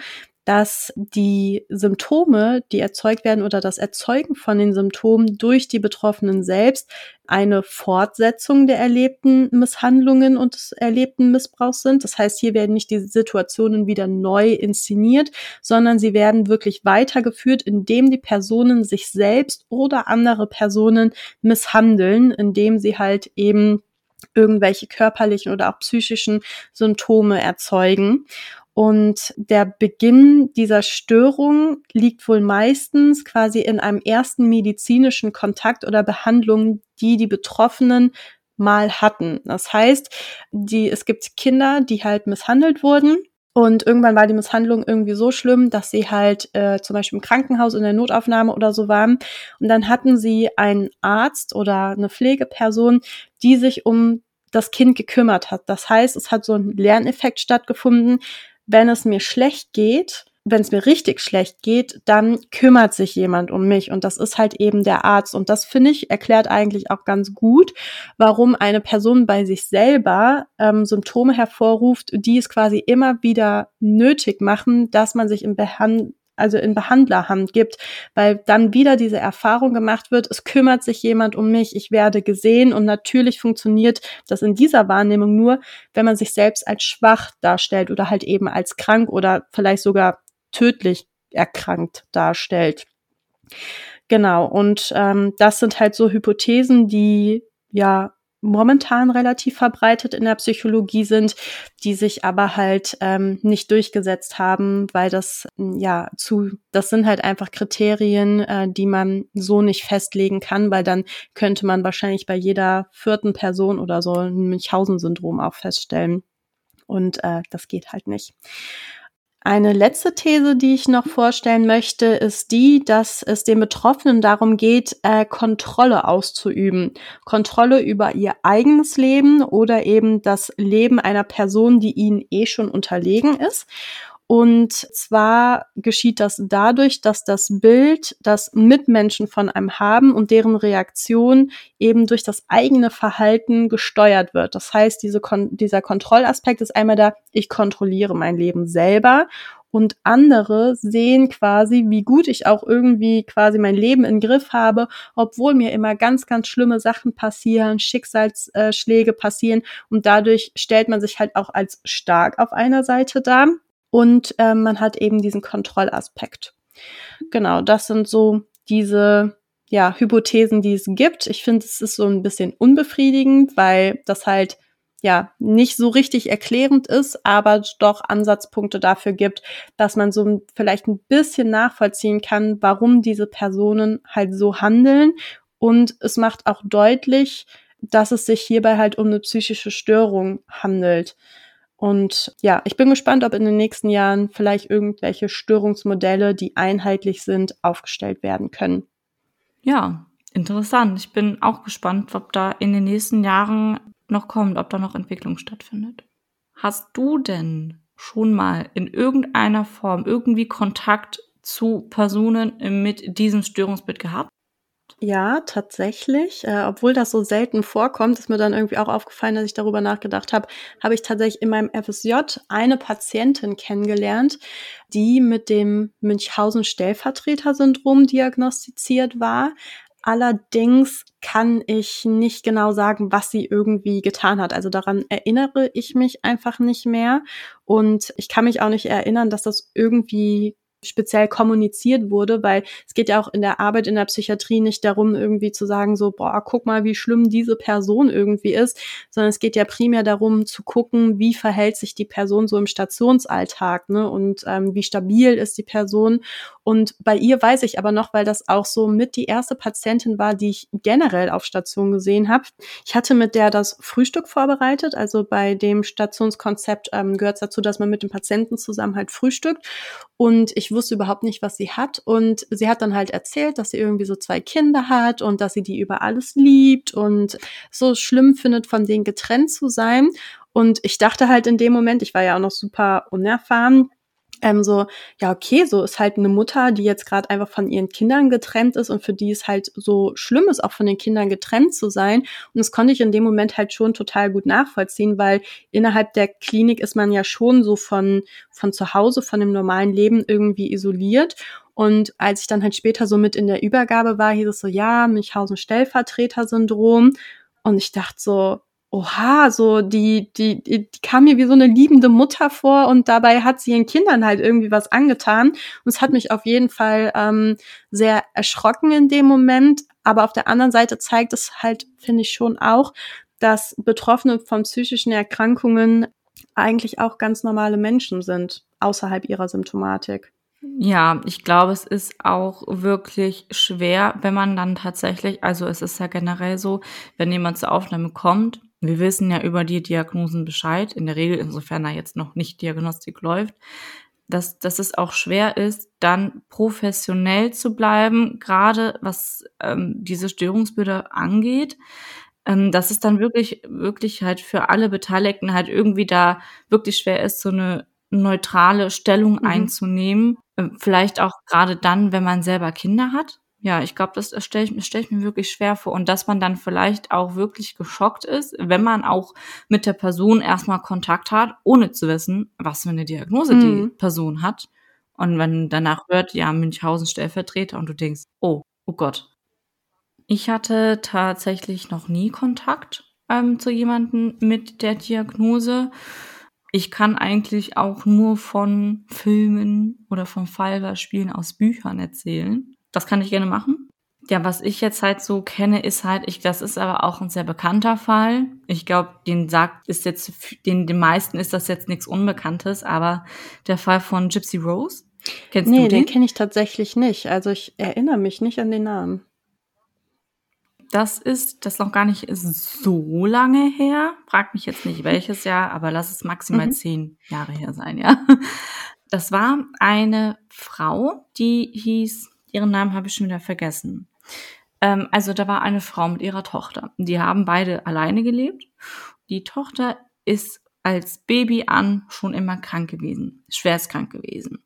dass die Symptome, die erzeugt werden oder das Erzeugen von den Symptomen durch die Betroffenen selbst eine Fortsetzung der erlebten Misshandlungen und des erlebten Missbrauchs sind. Das heißt, hier werden nicht die Situationen wieder neu inszeniert, sondern sie werden wirklich weitergeführt, indem die Personen sich selbst oder andere Personen misshandeln, indem sie halt eben irgendwelche körperlichen oder auch psychischen Symptome erzeugen. Und der Beginn dieser Störung liegt wohl meistens quasi in einem ersten medizinischen Kontakt oder Behandlung, die die Betroffenen mal hatten. Das heißt, die, es gibt Kinder, die halt misshandelt wurden und irgendwann war die Misshandlung irgendwie so schlimm, dass sie halt äh, zum Beispiel im Krankenhaus in der Notaufnahme oder so waren. Und dann hatten sie einen Arzt oder eine Pflegeperson, die sich um das Kind gekümmert hat. Das heißt, es hat so ein Lerneffekt stattgefunden. Wenn es mir schlecht geht, wenn es mir richtig schlecht geht, dann kümmert sich jemand um mich und das ist halt eben der Arzt. Und das finde ich erklärt eigentlich auch ganz gut, warum eine Person bei sich selber ähm, Symptome hervorruft, die es quasi immer wieder nötig machen, dass man sich im Behand also in Behandlerhand gibt, weil dann wieder diese Erfahrung gemacht wird, es kümmert sich jemand um mich, ich werde gesehen und natürlich funktioniert das in dieser Wahrnehmung nur, wenn man sich selbst als schwach darstellt oder halt eben als krank oder vielleicht sogar tödlich erkrankt darstellt. Genau, und ähm, das sind halt so Hypothesen, die ja momentan relativ verbreitet in der Psychologie sind, die sich aber halt ähm, nicht durchgesetzt haben, weil das ja zu, das sind halt einfach Kriterien, äh, die man so nicht festlegen kann, weil dann könnte man wahrscheinlich bei jeder vierten Person oder so ein Münchhausen-Syndrom auch feststellen. Und äh, das geht halt nicht. Eine letzte These, die ich noch vorstellen möchte, ist die, dass es den Betroffenen darum geht, äh, Kontrolle auszuüben. Kontrolle über ihr eigenes Leben oder eben das Leben einer Person, die ihnen eh schon unterlegen ist. Und zwar geschieht das dadurch, dass das Bild, das Mitmenschen von einem haben und deren Reaktion eben durch das eigene Verhalten gesteuert wird. Das heißt, diese Kon dieser Kontrollaspekt ist einmal da, ich kontrolliere mein Leben selber und andere sehen quasi, wie gut ich auch irgendwie quasi mein Leben in Griff habe, obwohl mir immer ganz, ganz schlimme Sachen passieren, Schicksalsschläge passieren und dadurch stellt man sich halt auch als stark auf einer Seite dar und äh, man hat eben diesen Kontrollaspekt. Genau, das sind so diese ja, Hypothesen, die es gibt. Ich finde, es ist so ein bisschen unbefriedigend, weil das halt ja nicht so richtig erklärend ist, aber doch Ansatzpunkte dafür gibt, dass man so vielleicht ein bisschen nachvollziehen kann, warum diese Personen halt so handeln. Und es macht auch deutlich, dass es sich hierbei halt um eine psychische Störung handelt. Und ja, ich bin gespannt, ob in den nächsten Jahren vielleicht irgendwelche Störungsmodelle, die einheitlich sind, aufgestellt werden können. Ja, interessant. Ich bin auch gespannt, ob da in den nächsten Jahren noch kommt, ob da noch Entwicklung stattfindet. Hast du denn schon mal in irgendeiner Form irgendwie Kontakt zu Personen mit diesem Störungsbild gehabt? Ja, tatsächlich. Äh, obwohl das so selten vorkommt, ist mir dann irgendwie auch aufgefallen, dass ich darüber nachgedacht habe, habe ich tatsächlich in meinem FSJ eine Patientin kennengelernt, die mit dem Münchhausen-Stellvertreter-Syndrom diagnostiziert war. Allerdings kann ich nicht genau sagen, was sie irgendwie getan hat. Also daran erinnere ich mich einfach nicht mehr. Und ich kann mich auch nicht erinnern, dass das irgendwie speziell kommuniziert wurde, weil es geht ja auch in der Arbeit in der Psychiatrie nicht darum, irgendwie zu sagen, so, boah, guck mal, wie schlimm diese Person irgendwie ist, sondern es geht ja primär darum zu gucken, wie verhält sich die Person so im Stationsalltag, ne, und ähm, wie stabil ist die Person. Und bei ihr weiß ich aber noch, weil das auch so mit die erste Patientin war, die ich generell auf Station gesehen habe. Ich hatte mit der das Frühstück vorbereitet, also bei dem Stationskonzept ähm, gehört es dazu, dass man mit dem Patienten zusammen halt frühstückt. Und ich wusste überhaupt nicht, was sie hat. Und sie hat dann halt erzählt, dass sie irgendwie so zwei Kinder hat und dass sie die über alles liebt und so schlimm findet, von denen getrennt zu sein. Und ich dachte halt in dem Moment, ich war ja auch noch super unerfahren, ähm, so, ja, okay, so ist halt eine Mutter, die jetzt gerade einfach von ihren Kindern getrennt ist und für die es halt so schlimm ist, auch von den Kindern getrennt zu sein. Und das konnte ich in dem Moment halt schon total gut nachvollziehen, weil innerhalb der Klinik ist man ja schon so von, von zu Hause, von dem normalen Leben irgendwie isoliert. Und als ich dann halt später so mit in der Übergabe war, hieß es so, ja, Münchhausen-Stellvertreter-Syndrom. Und ich dachte so, oha, so die, die, die, kam mir wie so eine liebende Mutter vor und dabei hat sie ihren Kindern halt irgendwie was angetan. Und es hat mich auf jeden Fall ähm, sehr erschrocken in dem Moment. Aber auf der anderen Seite zeigt es halt, finde ich schon auch, dass Betroffene von psychischen Erkrankungen eigentlich auch ganz normale Menschen sind, außerhalb ihrer Symptomatik. Ja, ich glaube, es ist auch wirklich schwer, wenn man dann tatsächlich, also es ist ja generell so, wenn jemand zur Aufnahme kommt, wir wissen ja über die Diagnosen Bescheid, in der Regel, insofern da jetzt noch nicht Diagnostik läuft, dass, dass es auch schwer ist, dann professionell zu bleiben, gerade was ähm, diese Störungsbilder angeht, ähm, dass es dann wirklich, wirklich halt für alle Beteiligten halt irgendwie da wirklich schwer ist, so eine neutrale Stellung mhm. einzunehmen. Ähm, vielleicht auch gerade dann, wenn man selber Kinder hat. Ja, ich glaube, das stelle ich, stell ich mir wirklich schwer vor. Und dass man dann vielleicht auch wirklich geschockt ist, wenn man auch mit der Person erstmal Kontakt hat, ohne zu wissen, was für eine Diagnose mhm. die Person hat. Und wenn danach hört, ja, Münchhausen Stellvertreter und du denkst, oh, oh Gott. Ich hatte tatsächlich noch nie Kontakt ähm, zu jemandem mit der Diagnose. Ich kann eigentlich auch nur von Filmen oder von Fallbeispielen aus Büchern erzählen. Das kann ich gerne machen. Ja, was ich jetzt halt so kenne, ist halt, ich, das ist aber auch ein sehr bekannter Fall. Ich glaube, den sagt, ist jetzt, den, den meisten ist das jetzt nichts Unbekanntes, aber der Fall von Gypsy Rose. Kennst nee, du den? den kenne ich tatsächlich nicht. Also ich erinnere mich nicht an den Namen. Das ist das noch gar nicht so lange her. Frag mich jetzt nicht welches Jahr, aber lass es maximal mhm. zehn Jahre her sein, ja. Das war eine Frau, die hieß, ihren Namen habe ich schon wieder vergessen. Ähm, also da war eine Frau mit ihrer Tochter. Die haben beide alleine gelebt. Die Tochter ist als Baby an schon immer krank gewesen, schwerst krank gewesen.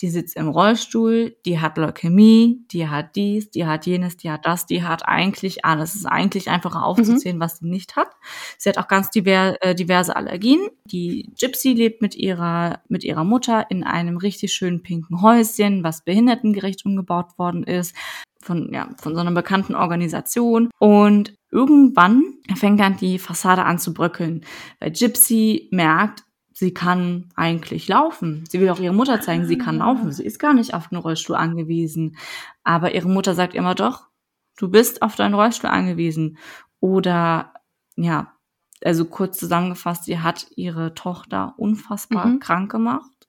Die sitzt im Rollstuhl, die hat Leukämie, die hat dies, die hat jenes, die hat das, die hat eigentlich alles. Es ist eigentlich einfacher aufzuzählen, mhm. was sie nicht hat. Sie hat auch ganz diver, äh, diverse Allergien. Die Gypsy lebt mit ihrer, mit ihrer Mutter in einem richtig schönen pinken Häuschen, was behindertengerecht umgebaut worden ist von, ja, von so einer bekannten Organisation. Und irgendwann fängt dann die Fassade an zu bröckeln, weil Gypsy merkt, sie kann eigentlich laufen. Sie will auch ihrer Mutter zeigen, sie kann laufen. Sie ist gar nicht auf den Rollstuhl angewiesen. Aber ihre Mutter sagt immer doch, du bist auf deinen Rollstuhl angewiesen. Oder, ja, also kurz zusammengefasst, sie hat ihre Tochter unfassbar mhm. krank gemacht.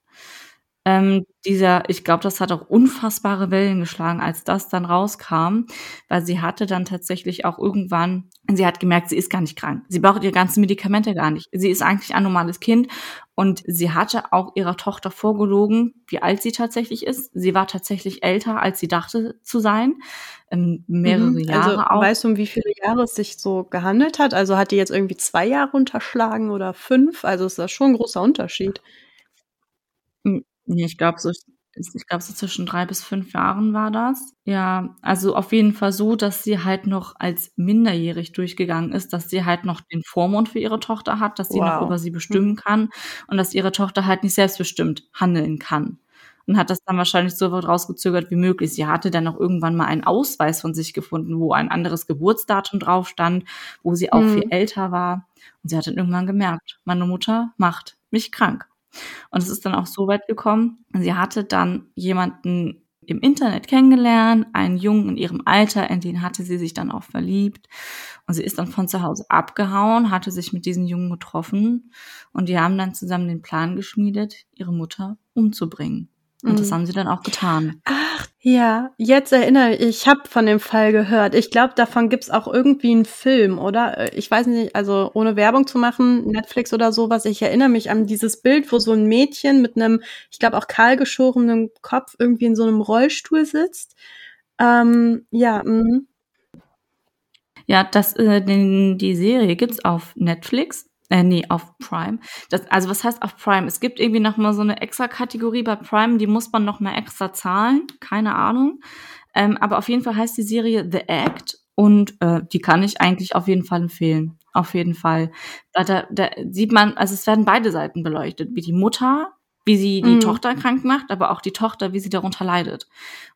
Ähm, dieser, ich glaube, das hat auch unfassbare Wellen geschlagen, als das dann rauskam, weil sie hatte dann tatsächlich auch irgendwann, sie hat gemerkt, sie ist gar nicht krank. Sie braucht ihre ganzen Medikamente gar nicht. Sie ist eigentlich ein normales Kind und sie hatte auch ihrer Tochter vorgelogen, wie alt sie tatsächlich ist. Sie war tatsächlich älter, als sie dachte zu sein. Ähm, mehrere mhm, Jahre also, auch. Weißt du, um wie viele Jahre es sich so gehandelt hat? Also hat die jetzt irgendwie zwei Jahre unterschlagen oder fünf? Also ist das schon ein großer Unterschied. Hm, Nee, ich glaube so ich glaube so zwischen drei bis fünf Jahren war das. Ja, also auf jeden Fall so, dass sie halt noch als minderjährig durchgegangen ist, dass sie halt noch den Vormund für ihre Tochter hat, dass sie noch über sie bestimmen kann und dass ihre Tochter halt nicht selbstbestimmt handeln kann. Und hat das dann wahrscheinlich so weit rausgezögert wie möglich. Sie hatte dann auch irgendwann mal einen Ausweis von sich gefunden, wo ein anderes Geburtsdatum drauf stand, wo sie auch Mhm. viel älter war. Und sie hat dann irgendwann gemerkt, meine Mutter macht mich krank. Und es ist dann auch so weit gekommen, sie hatte dann jemanden im Internet kennengelernt, einen Jungen in ihrem Alter, in den hatte sie sich dann auch verliebt. Und sie ist dann von zu Hause abgehauen, hatte sich mit diesem Jungen getroffen und die haben dann zusammen den Plan geschmiedet, ihre Mutter umzubringen. Und mhm. das haben sie dann auch getan. Ach, ja, jetzt erinnere ich, ich habe von dem Fall gehört. Ich glaube, davon gibt's auch irgendwie einen Film, oder? Ich weiß nicht, also ohne Werbung zu machen, Netflix oder sowas. Ich erinnere mich an dieses Bild, wo so ein Mädchen mit einem, ich glaube auch kahlgeschorenen Kopf irgendwie in so einem Rollstuhl sitzt. Ähm, ja, mh. Ja, das, äh, den, die Serie gibt's auf Netflix. Äh, nee, auf Prime. Das, also was heißt auf Prime? Es gibt irgendwie noch mal so eine extra Kategorie bei Prime, die muss man noch mal extra zahlen. Keine Ahnung. Ähm, aber auf jeden Fall heißt die Serie The Act und äh, die kann ich eigentlich auf jeden Fall empfehlen. Auf jeden Fall. Da, da, da sieht man, also es werden beide Seiten beleuchtet, wie die Mutter, wie sie die mhm. Tochter krank macht, aber auch die Tochter, wie sie darunter leidet.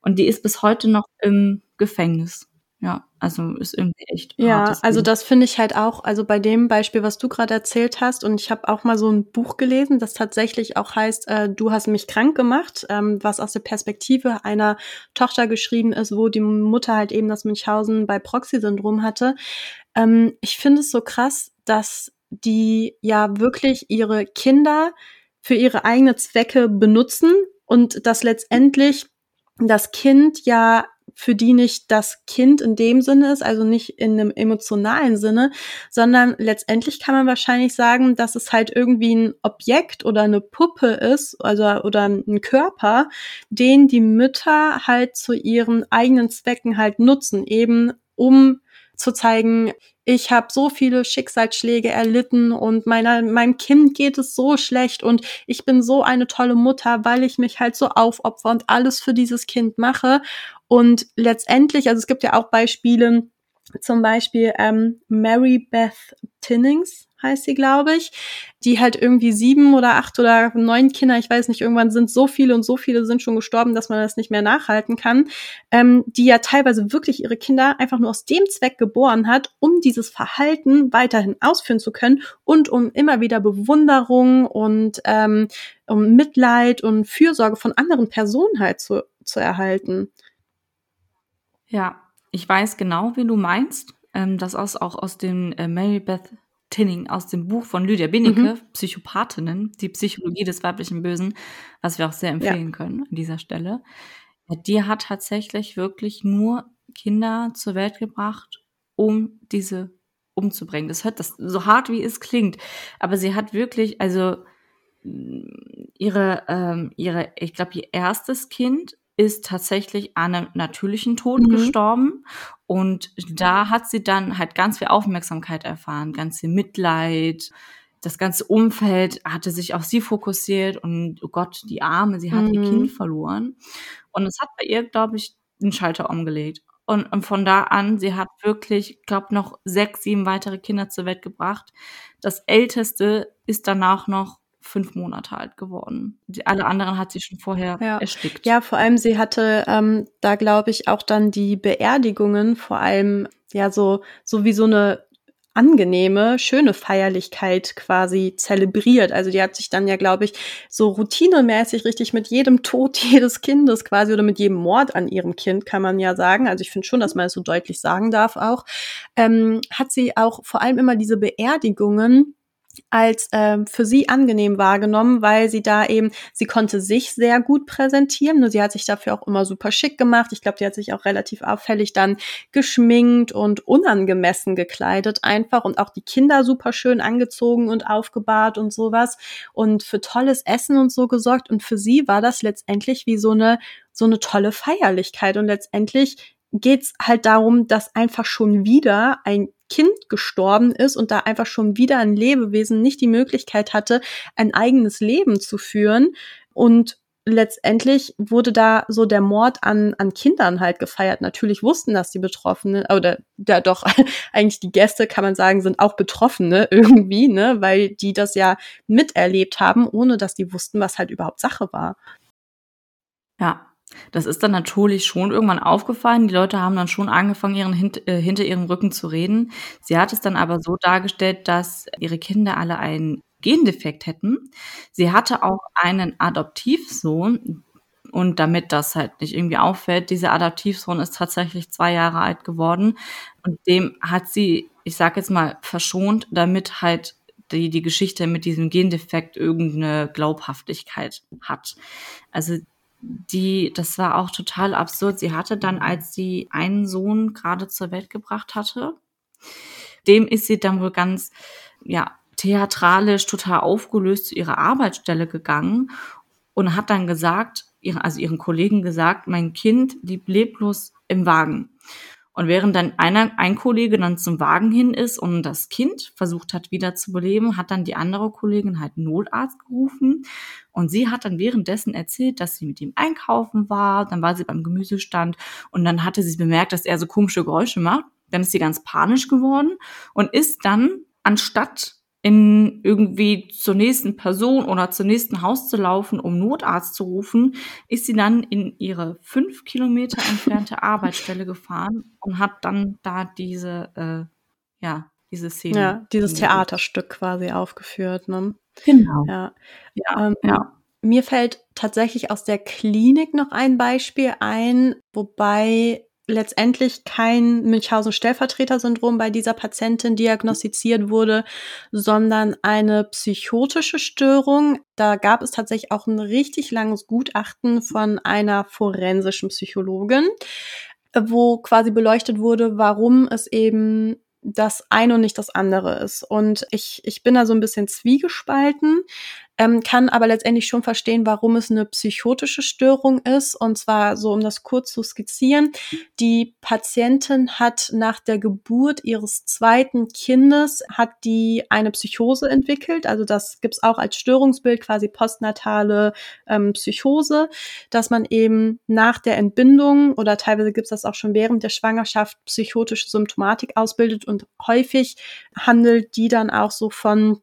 Und die ist bis heute noch im Gefängnis. Ja, also ist irgendwie echt. Ja, also das finde ich halt auch, also bei dem Beispiel, was du gerade erzählt hast, und ich habe auch mal so ein Buch gelesen, das tatsächlich auch heißt, äh, du hast mich krank gemacht, ähm, was aus der Perspektive einer Tochter geschrieben ist, wo die Mutter halt eben das Münchhausen bei Proxy-Syndrom hatte. Ähm, ich finde es so krass, dass die ja wirklich ihre Kinder für ihre eigenen Zwecke benutzen und dass letztendlich das Kind ja für die nicht das Kind in dem Sinne ist, also nicht in einem emotionalen Sinne, sondern letztendlich kann man wahrscheinlich sagen, dass es halt irgendwie ein Objekt oder eine Puppe ist, also oder ein Körper, den die Mütter halt zu ihren eigenen Zwecken halt nutzen, eben um zu zeigen, ich habe so viele Schicksalsschläge erlitten und meiner, meinem Kind geht es so schlecht und ich bin so eine tolle Mutter, weil ich mich halt so aufopfer und alles für dieses Kind mache. Und letztendlich, also es gibt ja auch Beispiele, zum Beispiel ähm, Mary Beth Tinnings heißt sie, glaube ich, die halt irgendwie sieben oder acht oder neun Kinder, ich weiß nicht, irgendwann sind so viele und so viele sind schon gestorben, dass man das nicht mehr nachhalten kann, ähm, die ja teilweise wirklich ihre Kinder einfach nur aus dem Zweck geboren hat, um dieses Verhalten weiterhin ausführen zu können und um immer wieder Bewunderung und ähm, um Mitleid und Fürsorge von anderen Personen halt zu, zu erhalten. Ja, ich weiß genau, wie du meinst. Ähm, das ist auch aus dem äh, Mary Tinning aus dem Buch von Lydia Benecke, mhm. Psychopathinnen, die Psychologie des weiblichen Bösen, was wir auch sehr empfehlen ja. können an dieser Stelle. Die hat tatsächlich wirklich nur Kinder zur Welt gebracht, um diese umzubringen. Das hört das so hart wie es klingt, aber sie hat wirklich, also ihre, ähm, ihre, ich glaube, ihr erstes Kind ist tatsächlich an einem natürlichen Tod mhm. gestorben. Und da hat sie dann halt ganz viel Aufmerksamkeit erfahren, ganz viel Mitleid. Das ganze Umfeld hatte sich auf sie fokussiert und oh Gott, die Arme, sie hat mhm. ihr Kind verloren. Und es hat bei ihr, glaube ich, den Schalter umgelegt. Und, und von da an, sie hat wirklich, glaube noch sechs, sieben weitere Kinder zur Welt gebracht. Das älteste ist danach noch fünf Monate alt geworden. Die, alle anderen hat sie schon vorher ja. erstickt. Ja, vor allem sie hatte ähm, da, glaube ich, auch dann die Beerdigungen vor allem ja so so wie so eine angenehme, schöne Feierlichkeit quasi zelebriert. Also die hat sich dann ja, glaube ich, so routinemäßig richtig mit jedem Tod (laughs) jedes Kindes quasi oder mit jedem Mord an ihrem Kind, kann man ja sagen. Also ich finde schon, dass man es so deutlich sagen darf auch. Ähm, hat sie auch vor allem immer diese Beerdigungen als ähm, für sie angenehm wahrgenommen, weil sie da eben, sie konnte sich sehr gut präsentieren, nur sie hat sich dafür auch immer super schick gemacht. Ich glaube, die hat sich auch relativ auffällig dann geschminkt und unangemessen gekleidet einfach und auch die Kinder super schön angezogen und aufgebahrt und sowas und für tolles Essen und so gesorgt und für sie war das letztendlich wie so eine so eine tolle Feierlichkeit und letztendlich geht's halt darum, dass einfach schon wieder ein Kind gestorben ist und da einfach schon wieder ein Lebewesen nicht die Möglichkeit hatte, ein eigenes Leben zu führen. Und letztendlich wurde da so der Mord an, an Kindern halt gefeiert. Natürlich wussten das die Betroffenen, oder ja doch, (laughs) eigentlich die Gäste, kann man sagen, sind auch Betroffene (laughs) irgendwie, ne, weil die das ja miterlebt haben, ohne dass die wussten, was halt überhaupt Sache war. Ja, das ist dann natürlich schon irgendwann aufgefallen. Die Leute haben dann schon angefangen, ihren, hint, äh, hinter ihrem Rücken zu reden. Sie hat es dann aber so dargestellt, dass ihre Kinder alle einen Gendefekt hätten. Sie hatte auch einen Adoptivsohn. Und damit das halt nicht irgendwie auffällt, dieser Adoptivsohn ist tatsächlich zwei Jahre alt geworden. Und dem hat sie, ich sag jetzt mal, verschont, damit halt die, die Geschichte mit diesem Gendefekt irgendeine Glaubhaftigkeit hat. Also die, das war auch total absurd. Sie hatte dann, als sie einen Sohn gerade zur Welt gebracht hatte, dem ist sie dann wohl ganz, ja, theatralisch total aufgelöst zu ihrer Arbeitsstelle gegangen und hat dann gesagt, also ihren Kollegen gesagt, mein Kind liegt leblos im Wagen. Und während dann einer, ein Kollege dann zum Wagen hin ist und das Kind versucht hat wieder zu beleben, hat dann die andere Kollegin halt Notarzt gerufen. Und sie hat dann währenddessen erzählt, dass sie mit ihm einkaufen war. Dann war sie beim Gemüsestand und dann hatte sie bemerkt, dass er so komische Geräusche macht. Dann ist sie ganz panisch geworden und ist dann, anstatt in irgendwie zur nächsten Person oder zur nächsten Haus zu laufen, um Notarzt zu rufen, ist sie dann in ihre fünf Kilometer entfernte (laughs) Arbeitsstelle gefahren und hat dann da diese, äh, ja, diese Szene. Ja, dieses Theaterstück quasi aufgeführt, ne? Genau. Ja. Ja, ähm, ja. Mir fällt tatsächlich aus der Klinik noch ein Beispiel ein, wobei letztendlich kein Münchhausen-Stellvertreter-Syndrom bei dieser Patientin diagnostiziert wurde, sondern eine psychotische Störung. Da gab es tatsächlich auch ein richtig langes Gutachten von einer forensischen Psychologin, wo quasi beleuchtet wurde, warum es eben das eine und nicht das andere ist. Und ich, ich bin da so ein bisschen zwiegespalten ähm, kann aber letztendlich schon verstehen, warum es eine psychotische Störung ist. Und zwar so, um das kurz zu skizzieren. Die Patientin hat nach der Geburt ihres zweiten Kindes hat die eine Psychose entwickelt. Also das gibt's auch als Störungsbild, quasi postnatale ähm, Psychose, dass man eben nach der Entbindung oder teilweise gibt's das auch schon während der Schwangerschaft psychotische Symptomatik ausbildet und häufig handelt die dann auch so von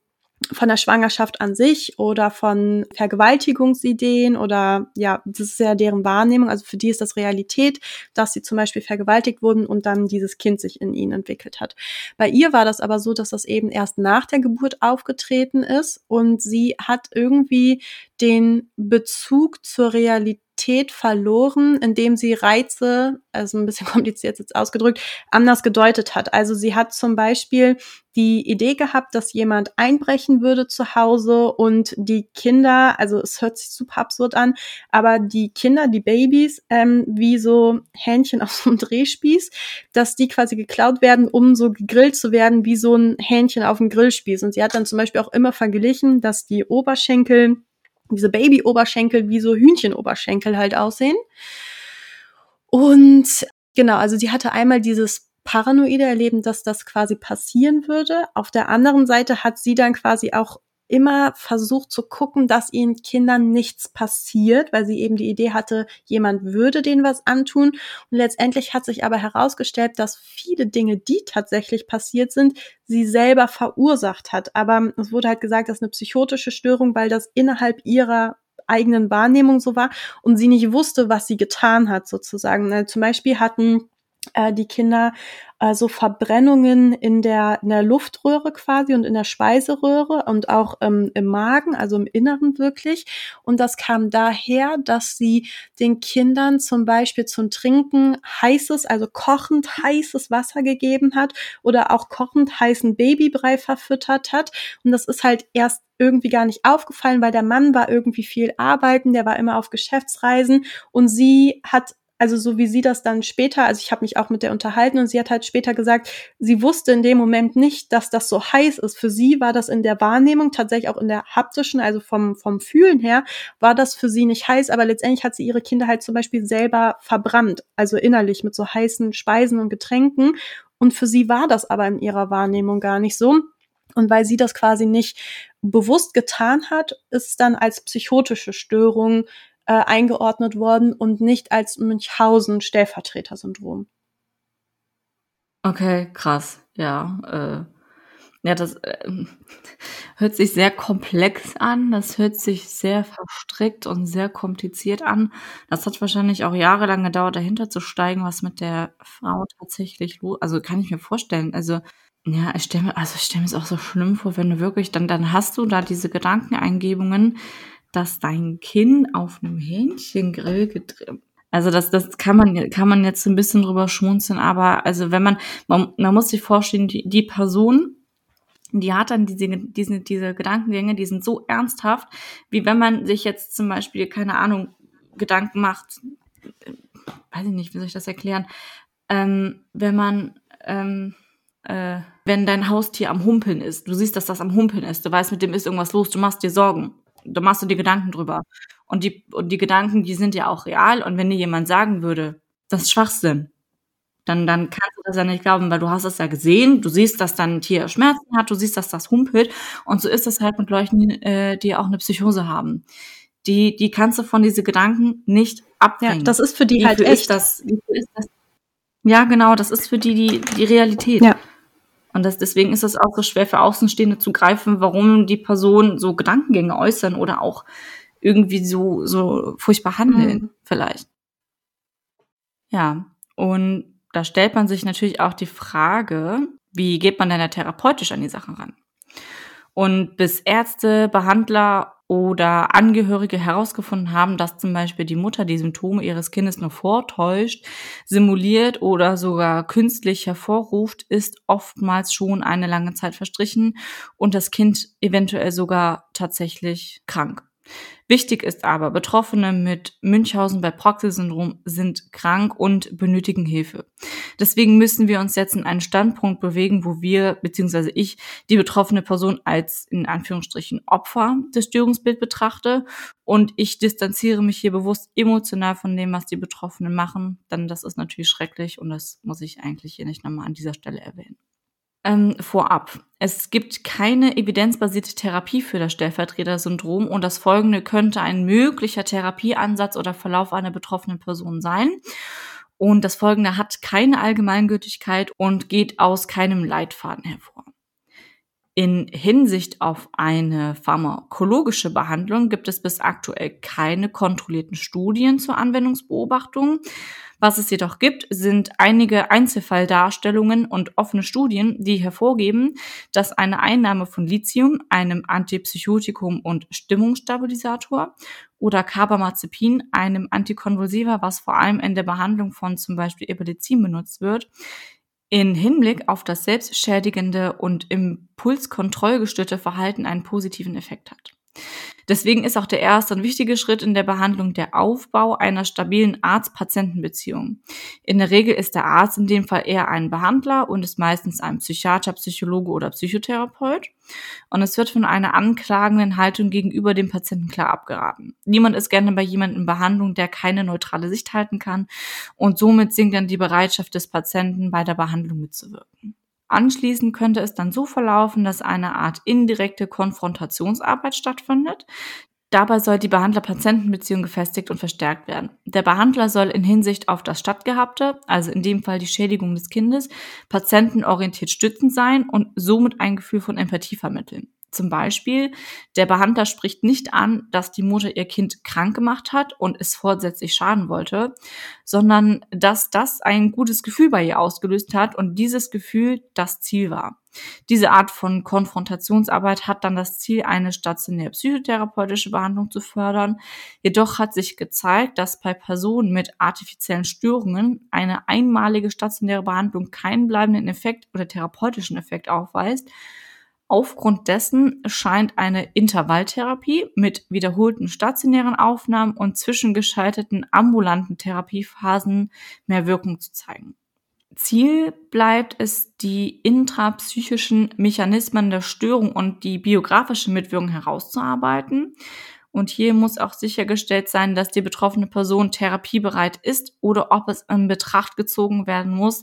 von der Schwangerschaft an sich oder von Vergewaltigungsideen oder ja, das ist ja deren Wahrnehmung. Also für die ist das Realität, dass sie zum Beispiel vergewaltigt wurden und dann dieses Kind sich in ihnen entwickelt hat. Bei ihr war das aber so, dass das eben erst nach der Geburt aufgetreten ist und sie hat irgendwie den Bezug zur Realität Realität verloren, indem sie Reize, also ein bisschen (laughs) kompliziert jetzt ausgedrückt, anders gedeutet hat. Also sie hat zum Beispiel die Idee gehabt, dass jemand einbrechen würde zu Hause und die Kinder, also es hört sich super absurd an, aber die Kinder, die Babys, ähm, wie so Hähnchen (laughs) auf so einem Drehspieß, dass die quasi geklaut werden, um so gegrillt zu werden, wie so ein Hähnchen auf dem Grillspieß. Und sie hat dann zum Beispiel auch immer verglichen, dass die Oberschenkel diese Baby-Oberschenkel wie so Hühnchen-Oberschenkel halt aussehen. Und genau, also sie hatte einmal dieses paranoide Erleben, dass das quasi passieren würde. Auf der anderen Seite hat sie dann quasi auch immer versucht zu gucken, dass ihren Kindern nichts passiert, weil sie eben die Idee hatte, jemand würde denen was antun. Und letztendlich hat sich aber herausgestellt, dass viele Dinge, die tatsächlich passiert sind, sie selber verursacht hat. Aber es wurde halt gesagt, das ist eine psychotische Störung, weil das innerhalb ihrer eigenen Wahrnehmung so war und sie nicht wusste, was sie getan hat, sozusagen. Also zum Beispiel hatten äh, die Kinder äh, so Verbrennungen in der, in der Luftröhre quasi und in der Speiseröhre und auch ähm, im Magen, also im Inneren wirklich. Und das kam daher, dass sie den Kindern zum Beispiel zum Trinken heißes, also kochend heißes Wasser gegeben hat oder auch kochend heißen Babybrei verfüttert hat. Und das ist halt erst irgendwie gar nicht aufgefallen, weil der Mann war irgendwie viel arbeiten, der war immer auf Geschäftsreisen und sie hat also so wie sie das dann später, also ich habe mich auch mit der unterhalten und sie hat halt später gesagt, sie wusste in dem Moment nicht, dass das so heiß ist. Für sie war das in der Wahrnehmung, tatsächlich auch in der haptischen, also vom, vom Fühlen her, war das für sie nicht heiß, aber letztendlich hat sie ihre Kinder halt zum Beispiel selber verbrannt, also innerlich mit so heißen Speisen und Getränken. Und für sie war das aber in ihrer Wahrnehmung gar nicht so. Und weil sie das quasi nicht bewusst getan hat, ist dann als psychotische Störung äh, eingeordnet worden und nicht als Münchhausen-Stellvertreter-Syndrom. Okay, krass. Ja, äh, ja, das äh, (laughs) hört sich sehr komplex an. Das hört sich sehr verstrickt und sehr kompliziert an. Das hat wahrscheinlich auch jahrelang gedauert, dahinter zu steigen, was mit der Frau tatsächlich los. Also kann ich mir vorstellen. Also ja, ich stelle mir, also ich mir es auch so schlimm vor, wenn du wirklich dann, dann hast du da diese Gedankeneingebungen, dass dein Kinn auf einem Hähnchengrill getrimmt. Also das, das kann man, kann man jetzt ein bisschen drüber schmunzeln, aber also wenn man, man, man muss sich vorstellen, die, die Person, die hat dann diese, diese, diese Gedankengänge, die sind so ernsthaft, wie wenn man sich jetzt zum Beispiel, keine Ahnung, Gedanken macht, weiß ich nicht, wie soll ich das erklären, ähm, wenn man, ähm, äh, wenn dein Haustier am Humpeln ist, du siehst, dass das am Humpeln ist, du weißt, mit dem ist irgendwas los, du machst dir Sorgen da machst du dir Gedanken drüber. Und die, und die Gedanken, die sind ja auch real. Und wenn dir jemand sagen würde, das ist Schwachsinn, dann, dann kannst du das ja nicht glauben, weil du hast es ja gesehen, du siehst, dass dein Tier Schmerzen hat, du siehst, dass das humpelt. Und so ist es halt mit Leuten, äh, die auch eine Psychose haben. Die, die kannst du von diese Gedanken nicht abbringen. Ja, das ist für die, die halt für echt. Das, ist das, ja, genau, das ist für die die, die Realität. Ja. Und das, deswegen ist es auch so schwer für Außenstehende zu greifen, warum die Personen so Gedankengänge äußern oder auch irgendwie so, so furchtbar handeln, mhm. vielleicht. Ja, und da stellt man sich natürlich auch die Frage, wie geht man denn da therapeutisch an die Sachen ran? Und bis Ärzte, Behandler oder Angehörige herausgefunden haben, dass zum Beispiel die Mutter die Symptome ihres Kindes nur vortäuscht, simuliert oder sogar künstlich hervorruft, ist oftmals schon eine lange Zeit verstrichen und das Kind eventuell sogar tatsächlich krank. Wichtig ist aber, Betroffene mit Münchhausen bei Proxy-Syndrom sind krank und benötigen Hilfe. Deswegen müssen wir uns jetzt in einen Standpunkt bewegen, wo wir, beziehungsweise ich, die betroffene Person als in Anführungsstrichen Opfer des Störungsbild betrachte und ich distanziere mich hier bewusst emotional von dem, was die Betroffenen machen, dann das ist natürlich schrecklich und das muss ich eigentlich hier nicht nochmal an dieser Stelle erwähnen. Ähm, vorab. Es gibt keine evidenzbasierte Therapie für das Stellvertreter-Syndrom und das folgende könnte ein möglicher Therapieansatz oder Verlauf einer betroffenen Person sein. Und das folgende hat keine Allgemeingültigkeit und geht aus keinem Leitfaden hervor. In Hinsicht auf eine pharmakologische Behandlung gibt es bis aktuell keine kontrollierten Studien zur Anwendungsbeobachtung. Was es jedoch gibt, sind einige Einzelfalldarstellungen und offene Studien, die hervorgeben, dass eine Einnahme von Lithium, einem Antipsychotikum und Stimmungsstabilisator, oder Carbamazepin, einem Antikonvulsiva, was vor allem in der Behandlung von zum Beispiel Epilepsie benutzt wird, in Hinblick auf das selbstschädigende und impulskontrollgestörte Verhalten einen positiven Effekt hat. Deswegen ist auch der erste und wichtige Schritt in der Behandlung der Aufbau einer stabilen Arzt-Patienten-Beziehung. In der Regel ist der Arzt in dem Fall eher ein Behandler und ist meistens ein Psychiater, Psychologe oder Psychotherapeut. Und es wird von einer anklagenden Haltung gegenüber dem Patienten klar abgeraten. Niemand ist gerne bei jemandem in Behandlung, der keine neutrale Sicht halten kann und somit sinkt dann die Bereitschaft des Patienten, bei der Behandlung mitzuwirken. Anschließend könnte es dann so verlaufen, dass eine Art indirekte Konfrontationsarbeit stattfindet. Dabei soll die Behandler-Patienten-Beziehung gefestigt und verstärkt werden. Der Behandler soll in Hinsicht auf das Stattgehabte, also in dem Fall die Schädigung des Kindes, patientenorientiert stützend sein und somit ein Gefühl von Empathie vermitteln. Zum Beispiel, der Behandler spricht nicht an, dass die Mutter ihr Kind krank gemacht hat und es vorsätzlich schaden wollte, sondern dass das ein gutes Gefühl bei ihr ausgelöst hat und dieses Gefühl das Ziel war. Diese Art von Konfrontationsarbeit hat dann das Ziel, eine stationäre psychotherapeutische Behandlung zu fördern. Jedoch hat sich gezeigt, dass bei Personen mit artifiziellen Störungen eine einmalige stationäre Behandlung keinen bleibenden Effekt oder therapeutischen Effekt aufweist, Aufgrund dessen scheint eine Intervalltherapie mit wiederholten stationären Aufnahmen und zwischengeschalteten ambulanten Therapiephasen mehr Wirkung zu zeigen. Ziel bleibt es, die intrapsychischen Mechanismen der Störung und die biografische Mitwirkung herauszuarbeiten. Und hier muss auch sichergestellt sein, dass die betroffene Person therapiebereit ist oder ob es in Betracht gezogen werden muss,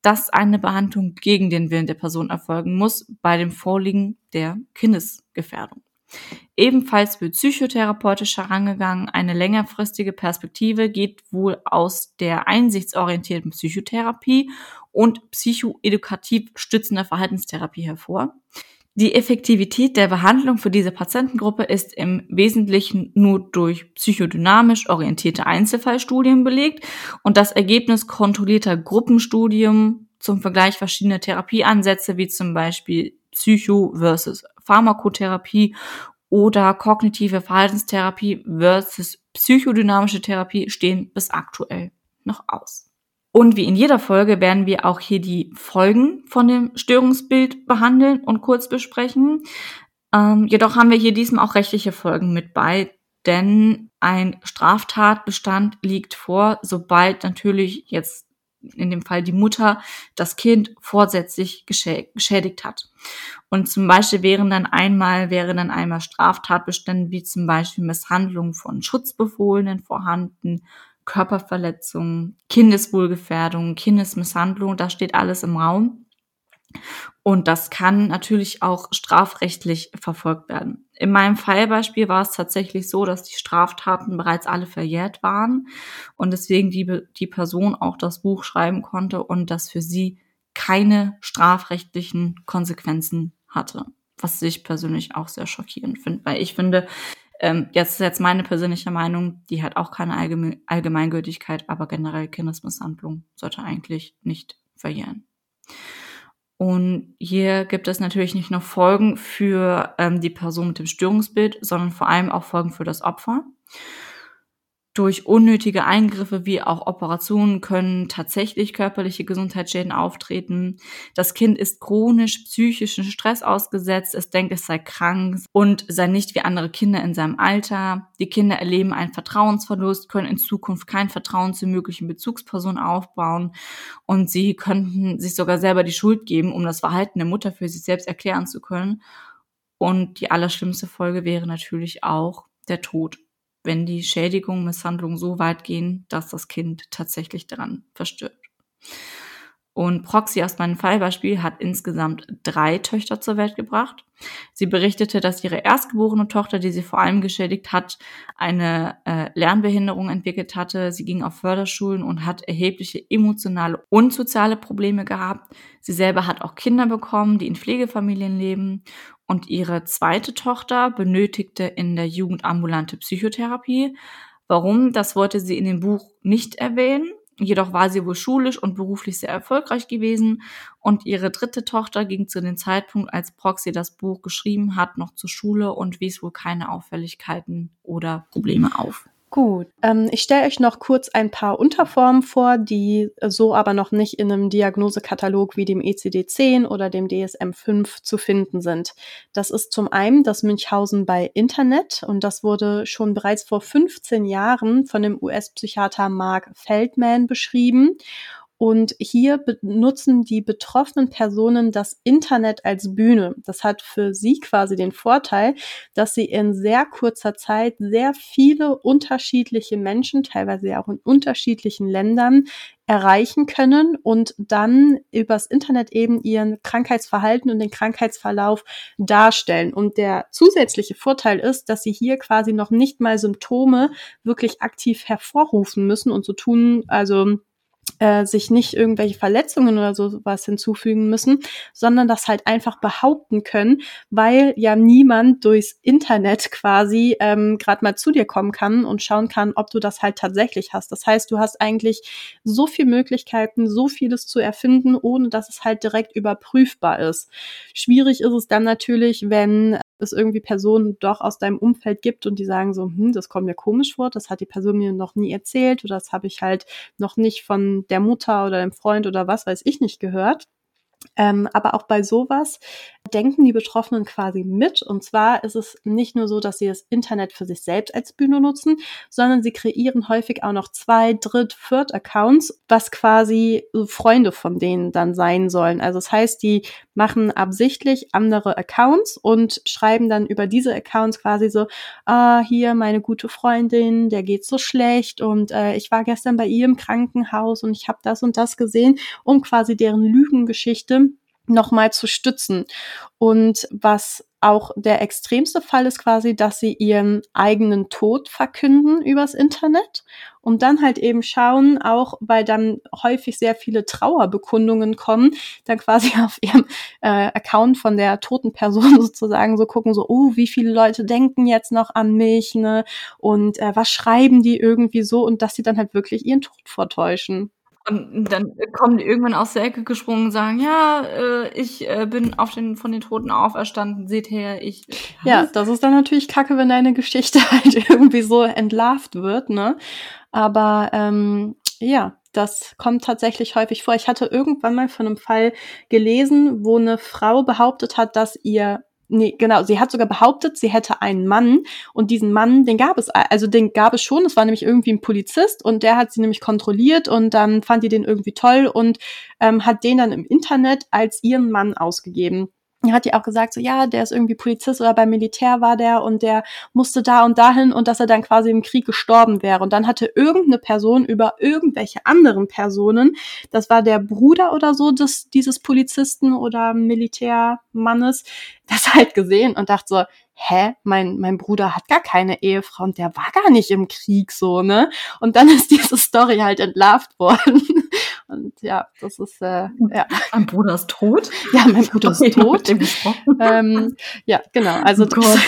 dass eine Behandlung gegen den Willen der Person erfolgen muss bei dem Vorliegen der Kindesgefährdung. Ebenfalls wird psychotherapeutisch herangegangen. Eine längerfristige Perspektive geht wohl aus der einsichtsorientierten Psychotherapie und psychoedukativ stützender Verhaltenstherapie hervor. Die Effektivität der Behandlung für diese Patientengruppe ist im Wesentlichen nur durch psychodynamisch orientierte Einzelfallstudien belegt und das Ergebnis kontrollierter Gruppenstudien zum Vergleich verschiedener Therapieansätze wie zum Beispiel Psycho versus Pharmakotherapie oder kognitive Verhaltenstherapie versus psychodynamische Therapie stehen bis aktuell noch aus. Und wie in jeder Folge werden wir auch hier die Folgen von dem Störungsbild behandeln und kurz besprechen. Ähm, jedoch haben wir hier diesmal auch rechtliche Folgen mit bei, denn ein Straftatbestand liegt vor, sobald natürlich jetzt in dem Fall die Mutter das Kind vorsätzlich geschädigt hat. Und zum Beispiel wären dann einmal, wären dann einmal Straftatbestände wie zum Beispiel Misshandlung von Schutzbefohlenen vorhanden, Körperverletzung, Kindeswohlgefährdung, Kindesmisshandlung, das steht alles im Raum. Und das kann natürlich auch strafrechtlich verfolgt werden. In meinem Fallbeispiel war es tatsächlich so, dass die Straftaten bereits alle verjährt waren und deswegen die, die Person auch das Buch schreiben konnte und das für sie keine strafrechtlichen Konsequenzen hatte. Was ich persönlich auch sehr schockierend finde, weil ich finde, ähm, jetzt ist jetzt meine persönliche Meinung, die hat auch keine Allgeme Allgemeingültigkeit, aber generell Kindesmisshandlung sollte eigentlich nicht verjähren. Und hier gibt es natürlich nicht nur Folgen für ähm, die Person mit dem Störungsbild, sondern vor allem auch Folgen für das Opfer. Durch unnötige Eingriffe wie auch Operationen können tatsächlich körperliche Gesundheitsschäden auftreten. Das Kind ist chronisch psychischen Stress ausgesetzt, es denkt, es sei krank und sei nicht wie andere Kinder in seinem Alter. Die Kinder erleben einen Vertrauensverlust, können in Zukunft kein Vertrauen zu möglichen Bezugspersonen aufbauen und sie könnten sich sogar selber die Schuld geben, um das Verhalten der Mutter für sich selbst erklären zu können. Und die allerschlimmste Folge wäre natürlich auch der Tod wenn die Schädigung, Misshandlung so weit gehen, dass das Kind tatsächlich daran verstirbt. Und Proxy aus meinem Fallbeispiel hat insgesamt drei Töchter zur Welt gebracht. Sie berichtete, dass ihre erstgeborene Tochter, die sie vor allem geschädigt hat, eine äh, Lernbehinderung entwickelt hatte. Sie ging auf Förderschulen und hat erhebliche emotionale und soziale Probleme gehabt. Sie selber hat auch Kinder bekommen, die in Pflegefamilien leben. Und ihre zweite Tochter benötigte in der Jugend ambulante Psychotherapie. Warum? Das wollte sie in dem Buch nicht erwähnen. Jedoch war sie wohl schulisch und beruflich sehr erfolgreich gewesen und ihre dritte Tochter ging zu dem Zeitpunkt, als Proxy das Buch geschrieben hat, noch zur Schule und wies wohl keine Auffälligkeiten oder Probleme auf. Gut, ähm, ich stelle euch noch kurz ein paar Unterformen vor, die so aber noch nicht in einem Diagnosekatalog wie dem ECD-10 oder dem DSM-5 zu finden sind. Das ist zum einen das Münchhausen bei Internet und das wurde schon bereits vor 15 Jahren von dem US-Psychiater Mark Feldman beschrieben und hier benutzen die betroffenen Personen das Internet als Bühne. Das hat für sie quasi den Vorteil, dass sie in sehr kurzer Zeit sehr viele unterschiedliche Menschen, teilweise auch in unterschiedlichen Ländern, erreichen können und dann übers Internet eben ihren Krankheitsverhalten und den Krankheitsverlauf darstellen. Und der zusätzliche Vorteil ist, dass sie hier quasi noch nicht mal Symptome wirklich aktiv hervorrufen müssen und so tun, also äh, sich nicht irgendwelche Verletzungen oder so was hinzufügen müssen, sondern das halt einfach behaupten können, weil ja niemand durchs Internet quasi ähm, gerade mal zu dir kommen kann und schauen kann, ob du das halt tatsächlich hast. Das heißt, du hast eigentlich so viele Möglichkeiten, so vieles zu erfinden, ohne dass es halt direkt überprüfbar ist. Schwierig ist es dann natürlich, wenn es irgendwie Personen doch aus deinem Umfeld gibt und die sagen so, hm, das kommt mir komisch vor, das hat die Person mir noch nie erzählt oder das habe ich halt noch nicht von der Mutter oder dem Freund oder was weiß ich nicht gehört. Ähm, aber auch bei sowas denken die Betroffenen quasi mit. Und zwar ist es nicht nur so, dass sie das Internet für sich selbst als Bühne nutzen, sondern sie kreieren häufig auch noch zwei, dritt, viert Accounts, was quasi Freunde von denen dann sein sollen. Also das heißt, die machen absichtlich andere Accounts und schreiben dann über diese Accounts quasi so, ah, hier meine gute Freundin, der geht so schlecht und äh, ich war gestern bei ihr im Krankenhaus und ich habe das und das gesehen, um quasi deren Lügengeschichte nochmal zu stützen. Und was auch der extremste Fall ist quasi, dass sie ihren eigenen Tod verkünden übers Internet und dann halt eben schauen, auch weil dann häufig sehr viele Trauerbekundungen kommen, dann quasi (laughs) auf ihrem äh, Account von der toten Person (laughs) sozusagen so gucken, so, oh, wie viele Leute denken jetzt noch an mich, ne? Und äh, was schreiben die irgendwie so und dass sie dann halt wirklich ihren Tod vortäuschen. Und dann kommen die irgendwann aus der Ecke gesprungen und sagen, ja, äh, ich äh, bin auf den, von den Toten auferstanden, seht her, ich. Ja, das ist dann natürlich kacke, wenn deine Geschichte (laughs) halt irgendwie so entlarvt wird, ne? Aber ähm, ja, das kommt tatsächlich häufig vor. Ich hatte irgendwann mal von einem Fall gelesen, wo eine Frau behauptet hat, dass ihr nee, genau, sie hat sogar behauptet, sie hätte einen Mann und diesen Mann, den gab es, also den gab es schon, es war nämlich irgendwie ein Polizist und der hat sie nämlich kontrolliert und dann fand die den irgendwie toll und ähm, hat den dann im Internet als ihren Mann ausgegeben hat die auch gesagt, so ja, der ist irgendwie Polizist oder beim Militär war der und der musste da und dahin und dass er dann quasi im Krieg gestorben wäre. Und dann hatte irgendeine Person über irgendwelche anderen Personen, das war der Bruder oder so des, dieses Polizisten oder Militärmannes, das halt gesehen und dachte so, hä, mein, mein Bruder hat gar keine Ehefrau und der war gar nicht im Krieg so, ne? Und dann (laughs) ist diese Story halt entlarvt worden. (laughs) Und ja, das ist, äh, ja. Mein Bruder ist tot? Ja, mein Bruder ist tot. ähm, ja, genau. Also oh das,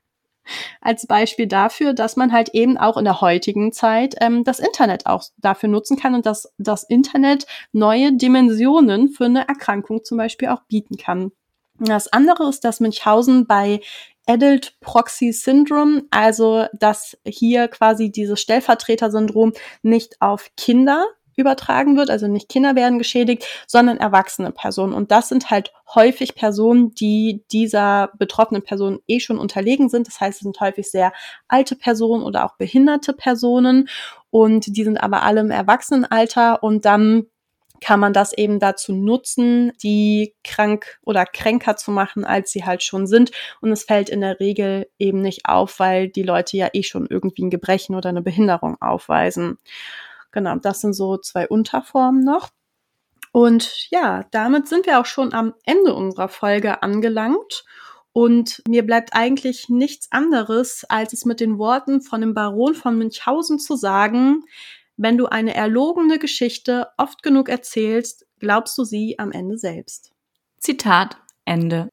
(laughs) als Beispiel dafür, dass man halt eben auch in der heutigen Zeit ähm, das Internet auch dafür nutzen kann und dass das Internet neue Dimensionen für eine Erkrankung zum Beispiel auch bieten kann. Das andere ist, dass Münchhausen bei Adult Proxy Syndrome, also dass hier quasi dieses Stellvertreter-Syndrom nicht auf Kinder übertragen wird, also nicht Kinder werden geschädigt, sondern erwachsene Personen. Und das sind halt häufig Personen, die dieser betroffenen Person eh schon unterlegen sind. Das heißt, es sind häufig sehr alte Personen oder auch behinderte Personen und die sind aber alle im Erwachsenenalter und dann kann man das eben dazu nutzen, die krank oder kränker zu machen, als sie halt schon sind. Und es fällt in der Regel eben nicht auf, weil die Leute ja eh schon irgendwie ein Gebrechen oder eine Behinderung aufweisen. Genau, das sind so zwei Unterformen noch. Und ja, damit sind wir auch schon am Ende unserer Folge angelangt. Und mir bleibt eigentlich nichts anderes, als es mit den Worten von dem Baron von Münchhausen zu sagen, wenn du eine erlogene Geschichte oft genug erzählst, glaubst du sie am Ende selbst. Zitat Ende.